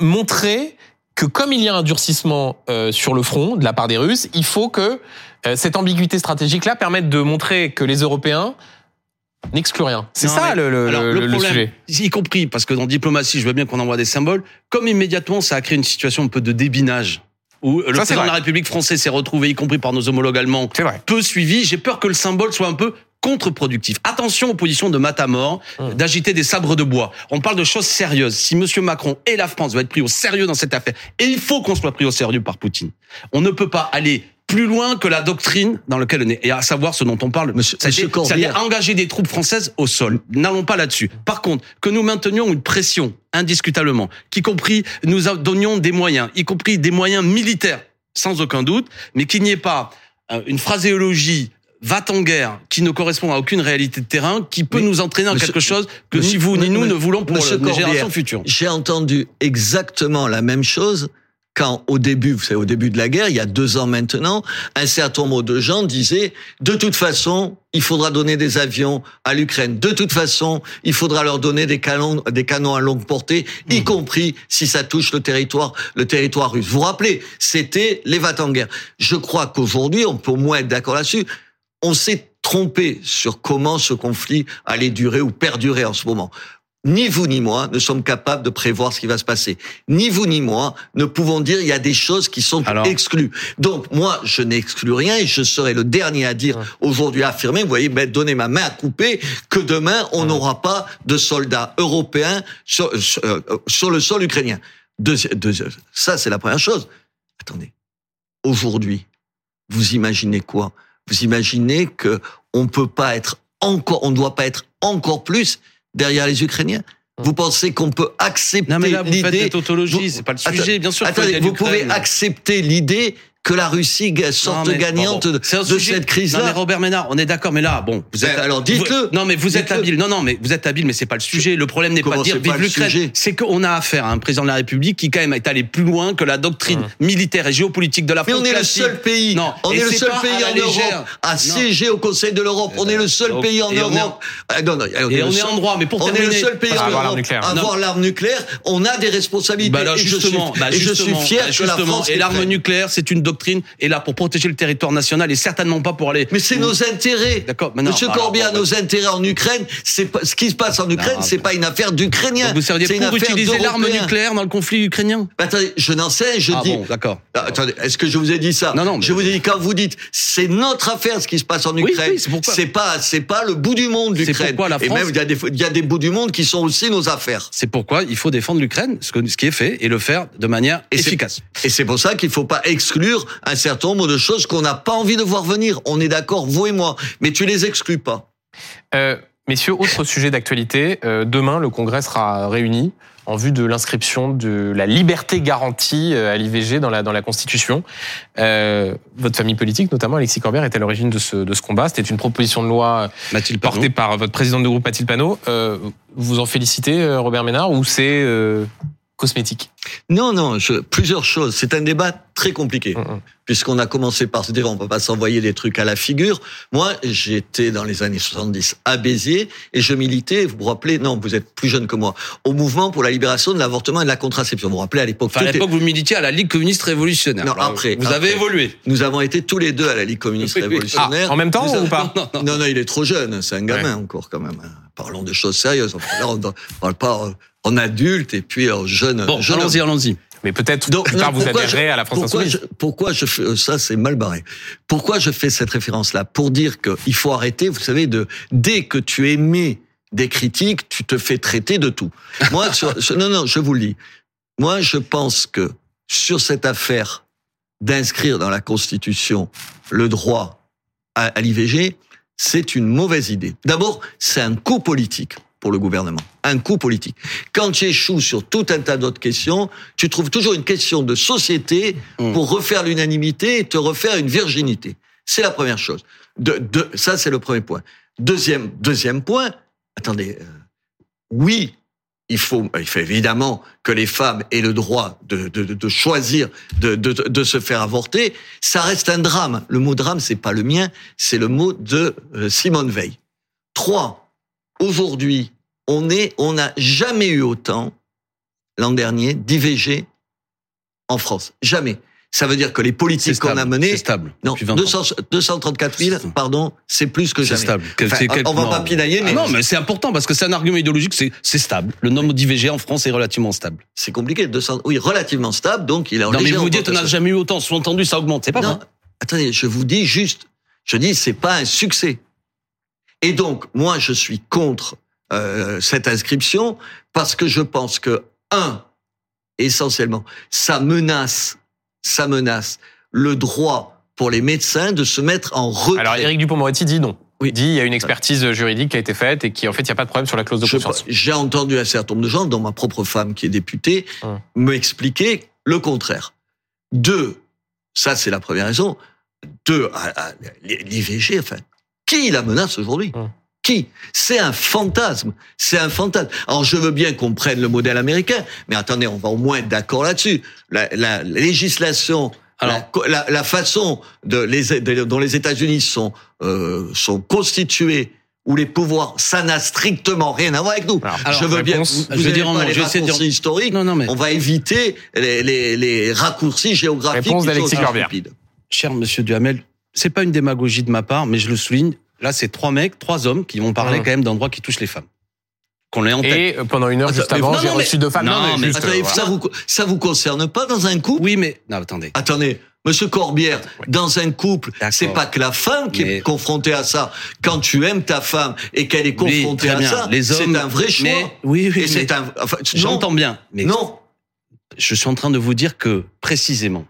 montrer que comme il y a un durcissement euh, sur le front de la part des Russes, il faut que euh, cette ambiguïté stratégique-là permette de montrer que les Européens n'excluent rien. C'est ça mais- le, le, alors, le- le le problème, sujet. y compris parce que dans diplomatie, je veux bien qu'on envoie des symboles, comme immédiatement ça a créé une situation un peu de débinage où le c'est président de la République française s'est retrouvé, y compris par nos homologues allemands, peu suivi. J'ai peur que le symbole soit un peu contre-productif. Attention aux positions de Matamor, Hum. d'agiter des sabres de bois. On parle de choses sérieuses. Si Monsieur Macron et la France doivent être pris au sérieux dans cette affaire, et il faut qu'on soit pris au sérieux par Poutine, on ne peut pas aller plus loin que la doctrine dans laquelle on est, et à savoir ce dont on parle. Monsieur- c'est-à-dire engager des troupes françaises au sol. N'allons pas là-dessus. Par contre, que nous maintenions une pression, indiscutablement, qu'y compris nous donnions des moyens, y compris des moyens militaires, sans aucun doute, mais qu'il n'y ait pas euh, une phraséologie va en guerre qui ne correspond à aucune réalité de terrain, qui peut Mais, nous entraîner monsieur- quelque chose que ni vous ni nous ne voulons pour monsieur les générations futures. J'ai entendu exactement la même chose quand au début, vous savez, au début de la guerre, il y a deux ans maintenant, un certain nombre de gens disaient, de toute façon, il faudra donner des avions à l'Ukraine. De toute façon, il faudra leur donner des canons, des canons à longue portée, y compris si ça touche le territoire, le territoire russe. Vous vous rappelez, c'était les va en guerre. Je crois qu'aujourd'hui, on peut au moins être d'accord là-dessus. On s'est trompé sur comment ce conflit allait durer ou perdurer en ce moment. Ni vous ni moi ne sommes capables de prévoir ce qui va se passer. Ni vous ni moi ne pouvons dire il y a des choses qui sont Alors exclues. Donc moi, je n'exclus rien et je serai le dernier à dire Ouais. aujourd'hui affirmer, vous voyez, ben, donnez ma main à couper, que demain on Ouais. n'aura pas de soldats européens sur, sur, euh, sur le sol ukrainien. Ça, c'est la première chose. Attendez, aujourd'hui, vous imaginez quoi? Vous imaginez que on peut pas être encore, on ne doit pas être encore plus derrière les Ukrainiens? Vous pensez qu'on peut accepter Non mais là vous faites des l'idée tautologies, vous- c'est pas le Attends- sujet. Bien sûr, Attendez, vous pouvez accepter l'idée que la Russie sorte Non, mais, gagnante bon, de, c'est un de sujet- cette Non mais crise-là. Robert Ménard, on est d'accord, mais là, bon, vous êtes. Ben, alors, dites-le. vous- Non mais vous êtes habile. Non non, mais vous êtes habile, mais c'est pas le sujet. Le problème n'est pas de dire c'est pas vive le l'Ukraine. sujet C'est qu'on a affaire à un président de la République qui quand même est allé plus loin que la doctrine militaire et géopolitique de la Mais France on est le seul pays. Non, on est le seul pays en. Europe à siéger au Conseil de l'Europe. On est le seul pays en est en- Europe. Ah, non, non, Et on est en droit, mais pour on est le terminer- seul pays en Europe l'arme nucléaire. à avoir l'arme nucléaire. On a des responsabilités. Bah et je suis, justement, bah et je suis justement, fier bah que la France et l'arme nucléaire, c'est une doctrine, et là pour protéger le territoire national, et certainement pas pour aller. Mais c'est nos intérêts. D'accord, mais non, Monsieur bah Corbia, bon, nos intérêts en Ukraine, c'est ce qui se passe en Ukraine, c'est pas une affaire d'Ukrainiens. Vous seriez c'est pour utiliser l'arme nucléaire dans le conflit ukrainien? Attendez, je n'en sais, je Ah dis. bon, d'accord. Ah, Attendez, est-ce que je vous ai dit ça? Non, non, mais- Je vous ai dit quand vous dites c'est notre affaire ce qui se passe en Ukraine. oui, c'est pas c'est pas le bout du monde C'est l'Ukraine. pourquoi la Et France- même il y a des il y a des bouts du monde qui sont aussi nos affaires. C'est pourquoi il faut défendre l'Ukraine, ce, qui est fait, et le faire de manière Et c'est- efficace. Et c'est pour ça qu'il faut pas exclure un certain nombre de choses qu'on n'a pas envie de voir venir. On est d'accord, vous et moi, mais tu les exclus pas. Euh, messieurs, autre sujet d'actualité. Euh, demain, le Congrès sera réuni en vue de l'inscription de la liberté garantie euh, à l'IVG dans la, dans la Constitution. Euh, votre famille politique, notamment Alexis Corbière, est à l'origine de ce, de ce combat. C'était une proposition de loi Mathilde Panot. portée par votre présidente de groupe Mathilde Panot. Euh, vous en félicitez, Robert Ménard, ou c'est euh, cosmétique Non, non, je, plusieurs choses. C'est un débat très compliqué. Mm, mm. puisqu'on a commencé par se dire on peut pas s'envoyer des trucs à la figure. Moi, j'étais dans les années 70 à Béziers et je militais, vous vous rappelez, non, vous êtes plus jeune que moi, au mouvement pour la libération de l'avortement et de la contraception. Vous vous rappelez à l'époque Enfin, à l'époque, vous militiez à la Ligue communiste révolutionnaire. Non, Alors, après, Vous avez évolué. Nous avons été tous les deux à la Ligue communiste Oui, oui. révolutionnaire. Ah, en même temps Nous ou avons- pas? Non, non. Non, non, il est trop jeune, c'est un gamin encore quand même. Parlons de choses sérieuses. Là, on ne parle pas euh, en adulte et puis en jeune. Bon, jeune allons-y, allons-y. Mais peut-être plus tard non, vous adhérerez je- à la France pourquoi Insoumise. je, pourquoi je fais ça C'est mal barré. Pourquoi je fais cette référence-là? Pour dire qu'il faut arrêter, vous savez, de dès que tu émets des critiques, tu te fais traiter de tout. Moi, [laughs] sur- sur- non, non, je vous le dis. Moi, je pense que sur cette affaire d'inscrire dans la Constitution le droit à, à l'IVG, c'est une mauvaise idée. D'abord, c'est un coup politique pour le gouvernement. Un coup politique. Quand tu échoues sur tout un tas d'autres questions, tu trouves toujours une question de société Mm. pour refaire l'unanimité et te refaire une virginité. C'est la première chose. De, de, ça, c'est le premier point. Deuxième, deuxième point, attendez, euh, oui, il faut, il faut évidemment que les femmes aient le droit de, de, de- de choisir de, de, de se faire avorter. Ça reste un drame. Le mot drame, c'est pas le mien, c'est le mot de euh, Simone Veil. Trois, aujourd'hui, on est, on n'a jamais eu autant l'an dernier d'IVG en France. Jamais. Ça veut dire que les politiques qu'on a menées, C'est stable. non, depuis 20 ans. 200 234 000, pardon, c'est plus que jamais. stable. Enfin, c'est quel- on va non. pas pinailler, mais Ah non, mais c'est important parce que c'est un argument idéologique, c'est stable. Le nombre d'IVG en France est relativement stable. c'est compliqué. 200, oui, relativement stable, donc il en Non, mais vous dites, on n'a jamais eu autant. Sous-entendu, ça augmente. C'est pas Non, vrai. attendez, je vous dis juste, je dis c'est pas un succès. Et donc moi je suis contre euh, cette inscription parce que je pense que un essentiellement ça menace, ça menace le droit pour les médecins de se mettre en retrait. Alors Éric Dupond-Moretti dit non. Oui. Il dit il y a une expertise juridique qui a été faite et qui en fait il n'y a pas de problème sur la clause de conscience. J'ai entendu un certain nombre de gens, dont ma propre femme qui est députée, Hum. me expliquer le contraire. Deux, ça c'est la première raison. Deux, à- à- l'IVG, enfin, qui la menace aujourd'hui Hum. Qui C'est un fantasme. C'est un fantasme. Alors je veux bien qu'on prenne le modèle américain, mais attendez, on va au moins être d'accord là-dessus. La, la législation Alors- la, la- la façon de les, de- dont les États-Unis sont euh, sont constitués où les pouvoirs, ça n'a strictement rien à voir avec nous. Alors, je veux bien. vous, je vais vous dire pas mot, les je dire- raccourcis historiques. Non, non, mais On va éviter les, les, les raccourcis géographiques. Réponse d'Alexis cher monsieur Duhamel, c'est pas une démagogie de ma part, mais je le souligne. Là, c'est trois mecs, trois hommes qui vont parler Hum. quand même d'un droit qui touche les femmes. Qu'on l'ait en tête. Et pendant une heure juste Attends, mais avant, non, j'ai non, mais- reçu deux femmes. non, mais juste, Attendez, euh, ça vous ça vous concerne pas dans un couple? Oui, mais non, attendez. Attendez, Monsieur Corbière, dans un couple, c'est pas que la femme qui Mais- est confrontée à ça. Quand tu aimes ta femme et qu'elle est Oui, confrontée à bien. ça, c'est un vrai choix. Mais, oui, oui, et c'est mais un. Enfin, non, j'entends bien. Mais Non. je suis en train de vous dire que, précisément,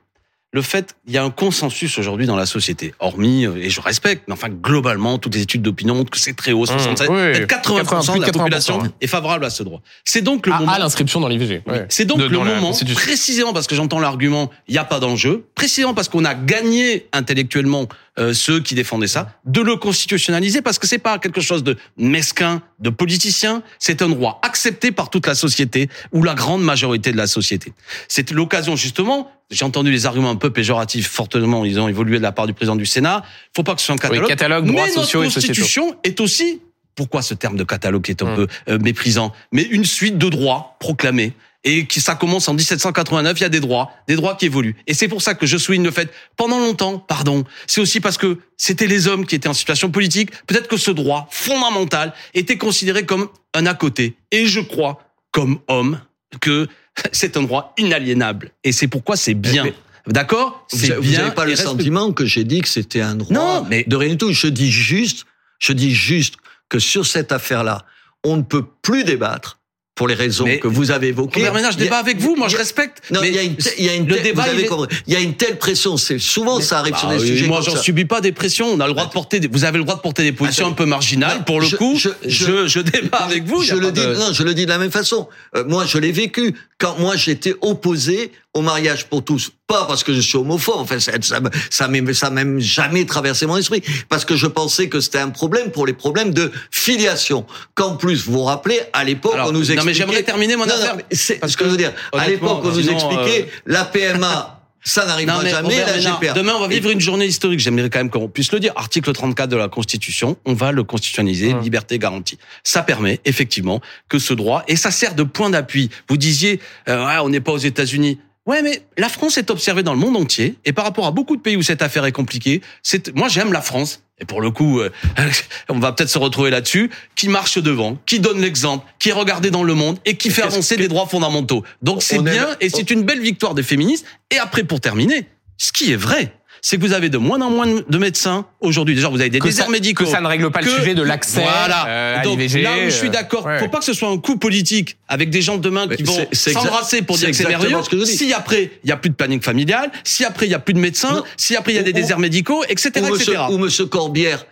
le fait, il y a un consensus aujourd'hui dans la société, hormis, euh, et je respecte, mais enfin, globalement, toutes les études d'opinion montrent que c'est très haut, 67, Mmh, oui, peut-être 80% de la 80%, population est favorable à ce droit. C'est donc le À, moment. à l'inscription dans l'IVG. Ouais. C'est donc De- le moment, précisément parce que j'entends l'argument, il n'y a pas d'enjeu, précisément parce qu'on a gagné intellectuellement euh, ceux qui défendaient ça, de le constitutionnaliser parce que c'est pas quelque chose de mesquin, de politicien, c'est un droit accepté par toute la société ou la grande majorité de la société. C'est l'occasion justement, j'ai entendu les arguments un peu péjoratifs fortement, ils ont évolué de la part du président du Sénat, faut pas que ce soit un catalogue. catalogue, droits mais sociaux et notre constitution est aussi pourquoi ce terme de catalogue qui est un Hum. peu euh, méprisant, mais une suite de droits proclamés et qui ça commence en 1789, il y a des droits, des droits qui évoluent. Et c'est pour ça que je souligne le fait pendant longtemps, pardon, c'est aussi parce que c'était les hommes qui étaient en situation politique, peut-être que ce droit fondamental était considéré comme un à côté et je crois comme homme que c'est un droit inaliénable et c'est pourquoi c'est bien. Mais- D'accord Vous n'avez pas le respect- sentiment que j'ai dit que c'était un droit Non, mais- de rien du tout. Je dis juste, je dis juste que sur cette affaire-là, on ne peut plus débattre pour les raisons Mais- que vous avez évoquées. Robert Ménard, je Il y a- débat avec vous, moi je respecte. Non, mais il y a une, il y a une le telle- débat, vous avez il est- compris. Il y a une telle pression. C'est souvent ça arrive sur Bah des oui, sujets moi, j'en subis pas des pressions. On a le droit de porter. Des, vous avez le droit de porter des positions Attends. un peu marginales. Pour le je- coup, je, je- je, débat avec vous. Je le dis, de- non, je le dis de la même façon. Euh, moi, je l'ai vécu quand moi j'étais opposé au mariage pour tous. Pas parce que je suis homophobe. Enfin, ça, ça, ça m'est, ça m'a même jamais traversé mon esprit. Parce que je pensais que c'était un problème pour les problèmes de filiation. Qu'en plus, vous vous rappelez, à l'époque, on nous non, mais expliquait. j'aimerais terminer mon Non, non, affaire. mais c'est Parce ce que, que, je veux dire. À l'époque, on nous expliquait euh, la PMA, [laughs] ça n'arrivera Non, mais jamais. Robert La GPA. demain, on va vivre une journée historique. J'aimerais quand même qu'on puisse le dire. Article 34 de la Constitution, on va le constitutionnaliser, Hum. liberté garantie. Ça permet, effectivement, que ce droit, et ça sert de point d'appui. Vous disiez, euh, ouais, on n'est pas aux États-Unis. Ouais, mais la France est observée dans le monde entier, et par rapport à beaucoup de pays où cette affaire est compliquée, c'est, moi, j'aime la France. Et pour le coup, euh, [laughs] on va peut-être se retrouver là-dessus, qui marche devant, qui donne l'exemple, qui est regardé dans le monde et qui fait avancer les droits fondamentaux. Donc c'est aime- bien et c'est une belle victoire des féministes. Et après, pour terminer, ce qui est vrai, c'est que vous avez de moins en moins de médecins aujourd'hui. Déjà, vous avez des Que déserts ça, médicaux. que ça ne règle pas le sujet de l'accès Voilà. euh, à Donc, l'IVG. là où je suis euh, d'accord, ouais. faut pas que ce soit un coup politique avec des gens demain qui vont s'embrasser pour dire que c'est merveilleux. ce que. Si après il y a plus de planning familial, si après il y a plus de médecins, Non. si après il y a des Ou- déserts médicaux, etc., ou monsieur, etc. ou monsieur Corbière.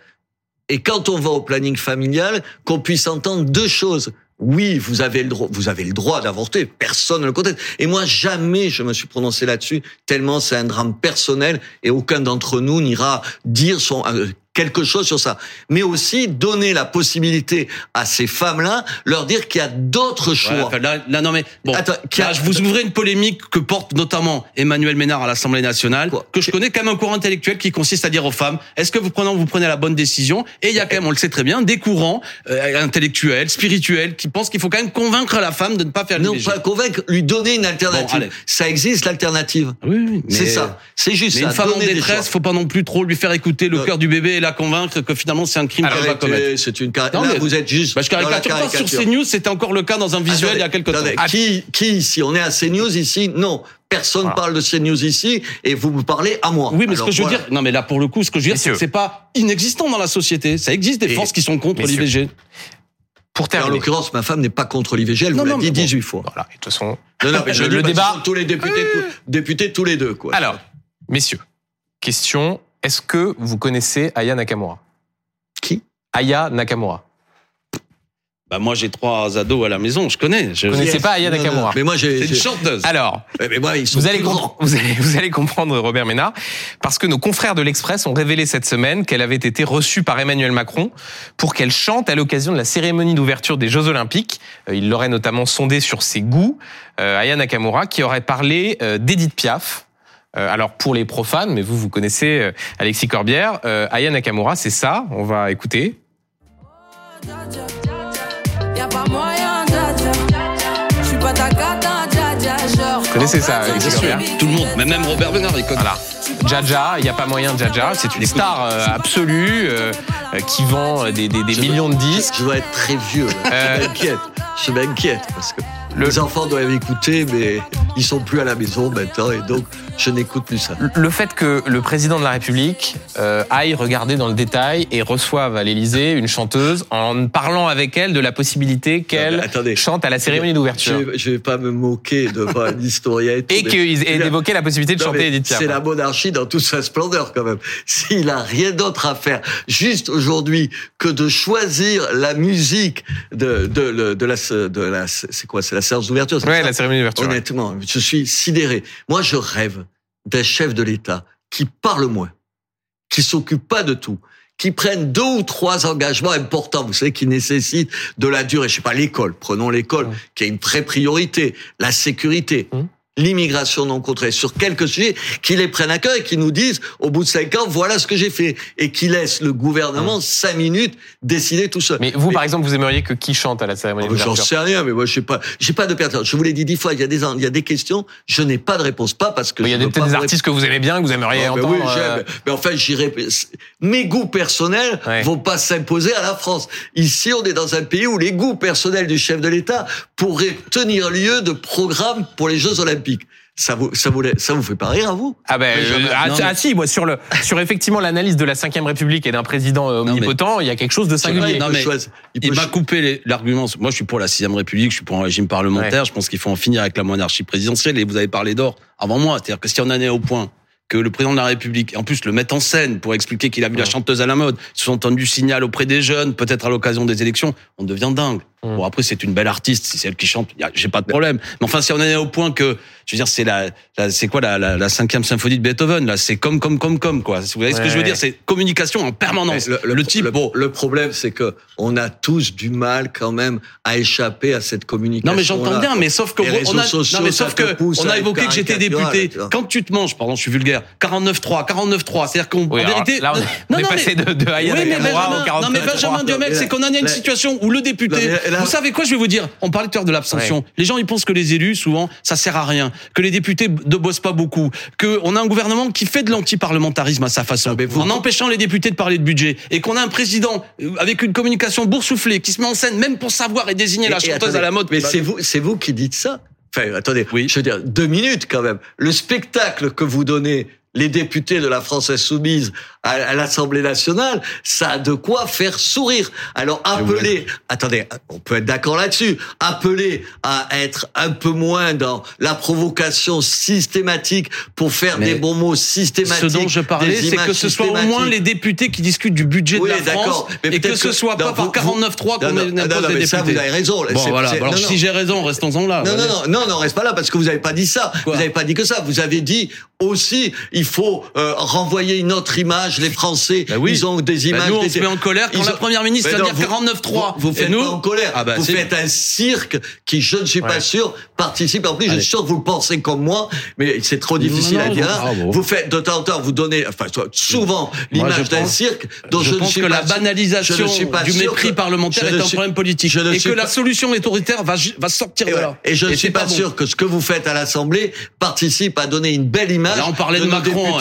Et quand on va au planning familial, qu'on puisse entendre deux choses. Oui, vous avez le droit, vous avez le droit d'avorter. Personne ne le conteste. Et moi, jamais je me suis prononcé là-dessus, tellement c'est un drame personnel et aucun d'entre nous n'ira dire son, euh, quelque chose sur ça. Mais aussi donner la possibilité à ces femmes-là, leur dire qu'il y a d'autres Ouais, choix. enfin, là, là, non mais bon, Attends, qui a- là, je vous ouvrez une polémique que porte notamment Emmanuel Ménard à l'Assemblée nationale, Quoi que je connais quand même un courant intellectuel qui consiste à dire aux femmes est-ce que vous prenez vous prenez la bonne décision? Et il y a quand même, on le sait très bien, des courants euh, intellectuels, spirituels, qui pensent qu'il faut quand même convaincre la femme de ne pas faire non, l'IVG. pas convaincre, lui donner une alternative. ça existe l'alternative. Oui, oui, C'est ça. C'est juste Mais ça. une femme en détresse, faut pas non plus trop lui faire écouter le Euh, cœur du bébé et la convaincre que finalement c'est un crime qu'elle va commettre. C'est une car... Non, Là, mais- vous êtes juste Bah, je dans la caricature pas. Sur. CNews, c'était encore le cas dans un visuel il y a quelques temps. Qui, qui ici On est à CNews ici Non, personne Voilà. parle de CNews ici et vous me parlez à moi. Oui, mais Alors, ce que je veux voilà. dire, non, mais là, pour le coup, ce que je veux dire, c'est que c'est pas inexistant dans la société. Ça existe des Et- forces qui sont contre l'IVG. Pour En terminer. l'occurrence, ma femme n'est pas contre l'IVG, elle Non, vous l'a dit mais bon. 18 fois. Voilà, et de toute façon. Non, non, mais je Le- dis le débat- tous les députés, tous, députés tous les deux, quoi. Alors, messieurs, question est-ce que vous connaissez Aya Nakamura? Qui? Aya Nakamura. Bah, moi, j'ai trois ados à la maison, je connais. Je... Vous connaissez pas Aya Non, non, Nakamura? Mais moi, j'ai. C'est une chanteuse. Alors, Mais moi, ils sont vous allez, [laughs] vous, allez, vous allez comprendre Robert Ménard, parce que nos confrères de l'Express ont révélé cette semaine qu'elle avait été reçue par Emmanuel Macron pour qu'elle chante à l'occasion de la cérémonie d'ouverture des Jeux Olympiques. Euh, Il l'aurait notamment sondé sur ses goûts. Euh, Aya Nakamura qui aurait parlé euh, d'Edith Piaf. Euh, alors pour les profanes, mais vous vous connaissez euh, Alexis Corbière, euh, Aya Nakamura, c'est ça. On va écouter. Vous connaissez ça, Alexis Bien sûr, Corbière? Tout le monde, mais même Robert Bernard, il connaît. Voilà. Jaja, il n'y a pas moyen de Jaja. C'est une star euh, absolue euh, euh, qui vend des, des- millions de disques. Je dois être très vieux. là. Euh, Je m'inquiète. Je m'inquiète parce que Le- les enfants doivent écouter, mais Ils sont plus à la maison maintenant et donc je n'écoute plus ça. Le fait que le président de la République euh, aille regarder dans le détail et reçoive à l'Élysée une chanteuse en parlant avec elle de la possibilité qu'elle chante à la cérémonie d'ouverture. Je, je vais pas me moquer devant [laughs] un historien et qu'ils aient évoqué la possibilité de Non, chanter Edith. C'est la monarchie dans toute sa splendeur quand même. S'il a rien d'autre à faire, juste aujourd'hui, que de choisir la musique de de, de, de la de la c'est quoi? C'est la séance d'ouverture. Ouais, la cérémonie d'ouverture. ouais. Je suis sidéré. Moi, je rêve d'un chef de l'État qui parle moins, qui s'occupe pas de tout, qui prenne deux ou trois engagements importants, vous savez, qui nécessitent de la durée. Je sais pas, l'école, prenons l'école, qui a une vraie priorité, la sécurité. Mm. L'immigration non contrôlée, sur quelques sujets, qui les prennent à cœur et qui nous disent, au bout de cinq ans, voilà ce que j'ai fait. Et qui laissent le gouvernement cinq minutes décider tout seul. Mais vous, par exemple, vous aimeriez que qui chante à la cérémonie Ah, mais J'en sais rien, mais moi je sais pas, j'ai pas de pertinence. Je vous l'ai dit dix fois, il y a des il y a des questions, je n'ai pas de réponse, pas parce que Il y a peut-être des artistes que vous aimez bien, que vous aimeriez Ah, entendre. oui, euh. Mais enfin, j'irai. Mes goûts personnels Ouais. vont pas s'imposer à la France. Ici, on est dans un pays où les goûts personnels du chef de l'État pourraient tenir lieu de programme pour les Jeux Olympiques. Ça vous, ça vous, ça vous fait pas rire à vous? Ah ben euh, ah, non, ah, si moi sur le sur effectivement l'analyse de la cinquième République et d'un président euh, mais- omnipotent il y a quelque chose de singulier. Il Non, peut mais choisir- il Il peut m'a coupé l'argument. Moi, je suis pour la sixième République, je suis pour un régime parlementaire. Je pense qu'il faut en finir avec la monarchie présidentielle. Et vous avez parlé d'or avant moi. C'est-à-dire que si on en est au point que le président de la République, en plus le mettre en scène pour expliquer qu'il a vu la chanteuse à la mode, sous-entendu signal auprès des jeunes, peut-être à l'occasion des élections, on devient dingue. Mm. Bon après c'est une belle artiste, si c'est elle qui chante, j'ai pas de problème. Mais enfin si on en est au point que, je veux dire c'est la, la- c'est quoi la, la, la cinquième symphonie de Beethoven là, c'est comme comme comme comme quoi. Vous voyez ce que je veux dire, c'est communication en permanence. Mais Le, type, le, bon, le problème, c'est que on a tous du mal quand même à échapper à cette communication. Non mais j'entends bien, mais sauf que on a, sociaux, non mais sauf que on a évoqué que j'étais député. Quand tu te manges, pardon, je suis vulgaire, 49-3, 49-3, c'est-à-dire qu'on, Oui, en vérité, là, on est- on est passé de- de Aya oui, mais Nakamura au Benjamin, non mais 49-3. Benjamin Duhamel, c'est qu'on en a une situation où le député, Non, mais là- vous savez quoi, je vais vous dire, on parlait tout à l'heure de l'abstention. Les gens ils pensent que les élus souvent ça sert à rien, que les députés ne bossent pas beaucoup, que on a un gouvernement qui fait de l'antiparlementarisme à sa façon, Ah, vous- en empêchant les députés de parler de budget, et qu'on a un président euh, avec une communication boursouflée qui se met en scène même pour savoir et désigner la Et- chanteuse attendez, à la mode. Mais c'est vous, c'est vous qui dites ça. Enfin, attendez. Oui. Je veux dire, deux minutes quand même. Le spectacle que vous donnez les députés de la France insoumise à, à l'Assemblée nationale, ça a de quoi faire sourire. Alors appelez, attendez, on peut être d'accord là-dessus, appelez à être un peu moins dans la provocation systématique pour faire Mais des bons mots Ce systématiques. dont je parlais, des c'est que ce soit au moins les députés qui discutent du budget Oui, de la France. Mais et que peut-être ce soit pas par vous- 49.3 qu'on non, non, impose non, non, les mais ça, députés. vous avez raison. Bon, voilà. Alors, si j'ai raison, restons-en là. Non, non, non, non, non, reste pas là parce que vous n'avez pas dit ça. Quoi vous n'avez pas dit que ça. Vous avez dit aussi, il faut euh, renvoyer une autre image. Les Français, Bah oui. ils ont des Bah, images. nous, on des- se met en colère quand ils la première ministre va dire vous- 49.3. Vous, faites nous pas en colère. Ah bah, vous faites un cirque qui, je ne suis pas Ouais. sûr, participe. En plus, je suis sûr que vous le pensez comme moi, mais c'est trop difficile non, à dire. ah. Vous faites de temps en temps, vous donnez, enfin, souvent l'image d'un cirque dont je, je ne pense suis que pas la sûr- banalisation ne du mépris parlementaire est ne un suis- problème politique je ne et que pas- la solution autoritaire va, sortir Et, de là. Et je ne suis pas, sûr que ce que vous faites à l'Assemblée participe à donner une belle image. Là, on parlait de Macron, Non,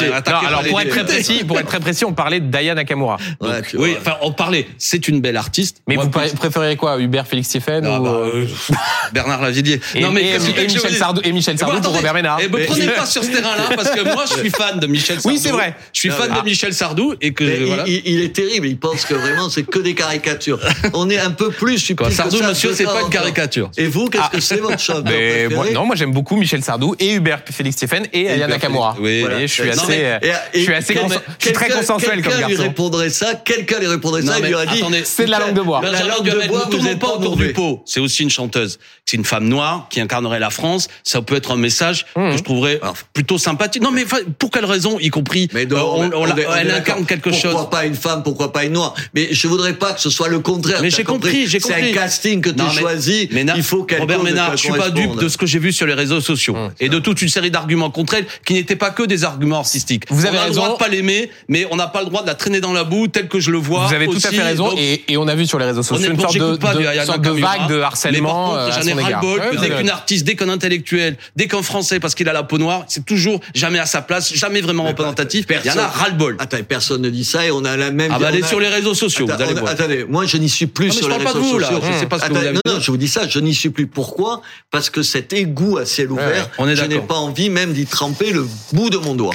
alors pour être très précis, pour être très précis, on parlait de Daya Nakamura. Donc, oui, enfin, on parlait. C'est une belle artiste. Mais Moi, vous plus- préférez quoi, Hubert Félix Stéphane Ah, ou bah, euh, euh, [laughs] Bernard Lavillier. et, non mais et- et Michel Sardou et Michel Eh Sardou pour attendez. Robert Ménard. Eh ben, prenez pas sur ce terrain-là [laughs] parce que moi je suis fan de Michel Sardou. Oui, c'est vrai. Je suis fan mais- de Michel Sardou et que il- voilà. il, il est terrible. Il pense que vraiment c'est que des caricatures. On est un peu plus subtil Sardou, monsieur, c'est pas une caricature. Et vous, qu'est-ce Ah. que c'est votre chanteur [laughs] non, moi j'aime beaucoup Michel Sardou et Hubert Félix Stéphane et Aya Nakamura. Oui. Je suis assez, mais- euh, Et- je suis assez, quelqu'un- consen- je suis très consensuel comme Quelqu'un lui garçon. répondrait ça. Quelqu'un lui répondrait Non, ça. Il lui aurait dit. attendez. C'est de la langue de bois. La Benjamin langue de bois, ne vous tournons êtes pas autour du pot. C'est aussi une chanteuse. C'est une femme noire qui incarnerait la France. Ça peut être un message Mmh. que je trouverais plutôt sympathique. Non, mais pour quelle raison, y compris, Mais euh, on- on on elle incarne quelque pourquoi chose. pas une femme, pourquoi pas une noire Mais je voudrais pas que ce soit le contraire. Mais j'ai compris, j'ai C'est un compris. casting que tu choisis. Il faut qu'elle Robert Ménard, je suis pas dupe de ce que j'ai vu sur les réseaux sociaux Hum, et de toute une série d'arguments contre elle qui n'étaient pas que des arguments argument artistique. Vous avez on a raison. le droit de pas l'aimer, mais on n'a pas le droit de la traîner dans la boue tel que je le vois. Vous avez tout à fait raison. Donc, Et, et on a vu sur les réseaux sociaux une sorte de, j'écoute pas de- sorte de vague de Mais par harcèlement contre, j'en ai ras-le-bol dès qu'une artiste, dès qu'un intellectuel, dès qu'un français, parce qu'il a la peau noire, c'est toujours jamais à sa place, jamais vraiment Mais représentatif. personne- Il y en a ras-le-bol. Attends, personne ne dit ça et on a la même. Ah bah allez a- sur les réseaux sociaux, Attends, vous allez. Attendez, moi je n'y suis plus Non, sur je les réseaux vous, là. sociaux. Je sais pas ce que vous avez non, je vous dis ça, je n'y suis plus. Pourquoi? Parce que cet égout à ciel ouvert, on est je n'ai pas envie même d'y tremper le bout de mon doigt.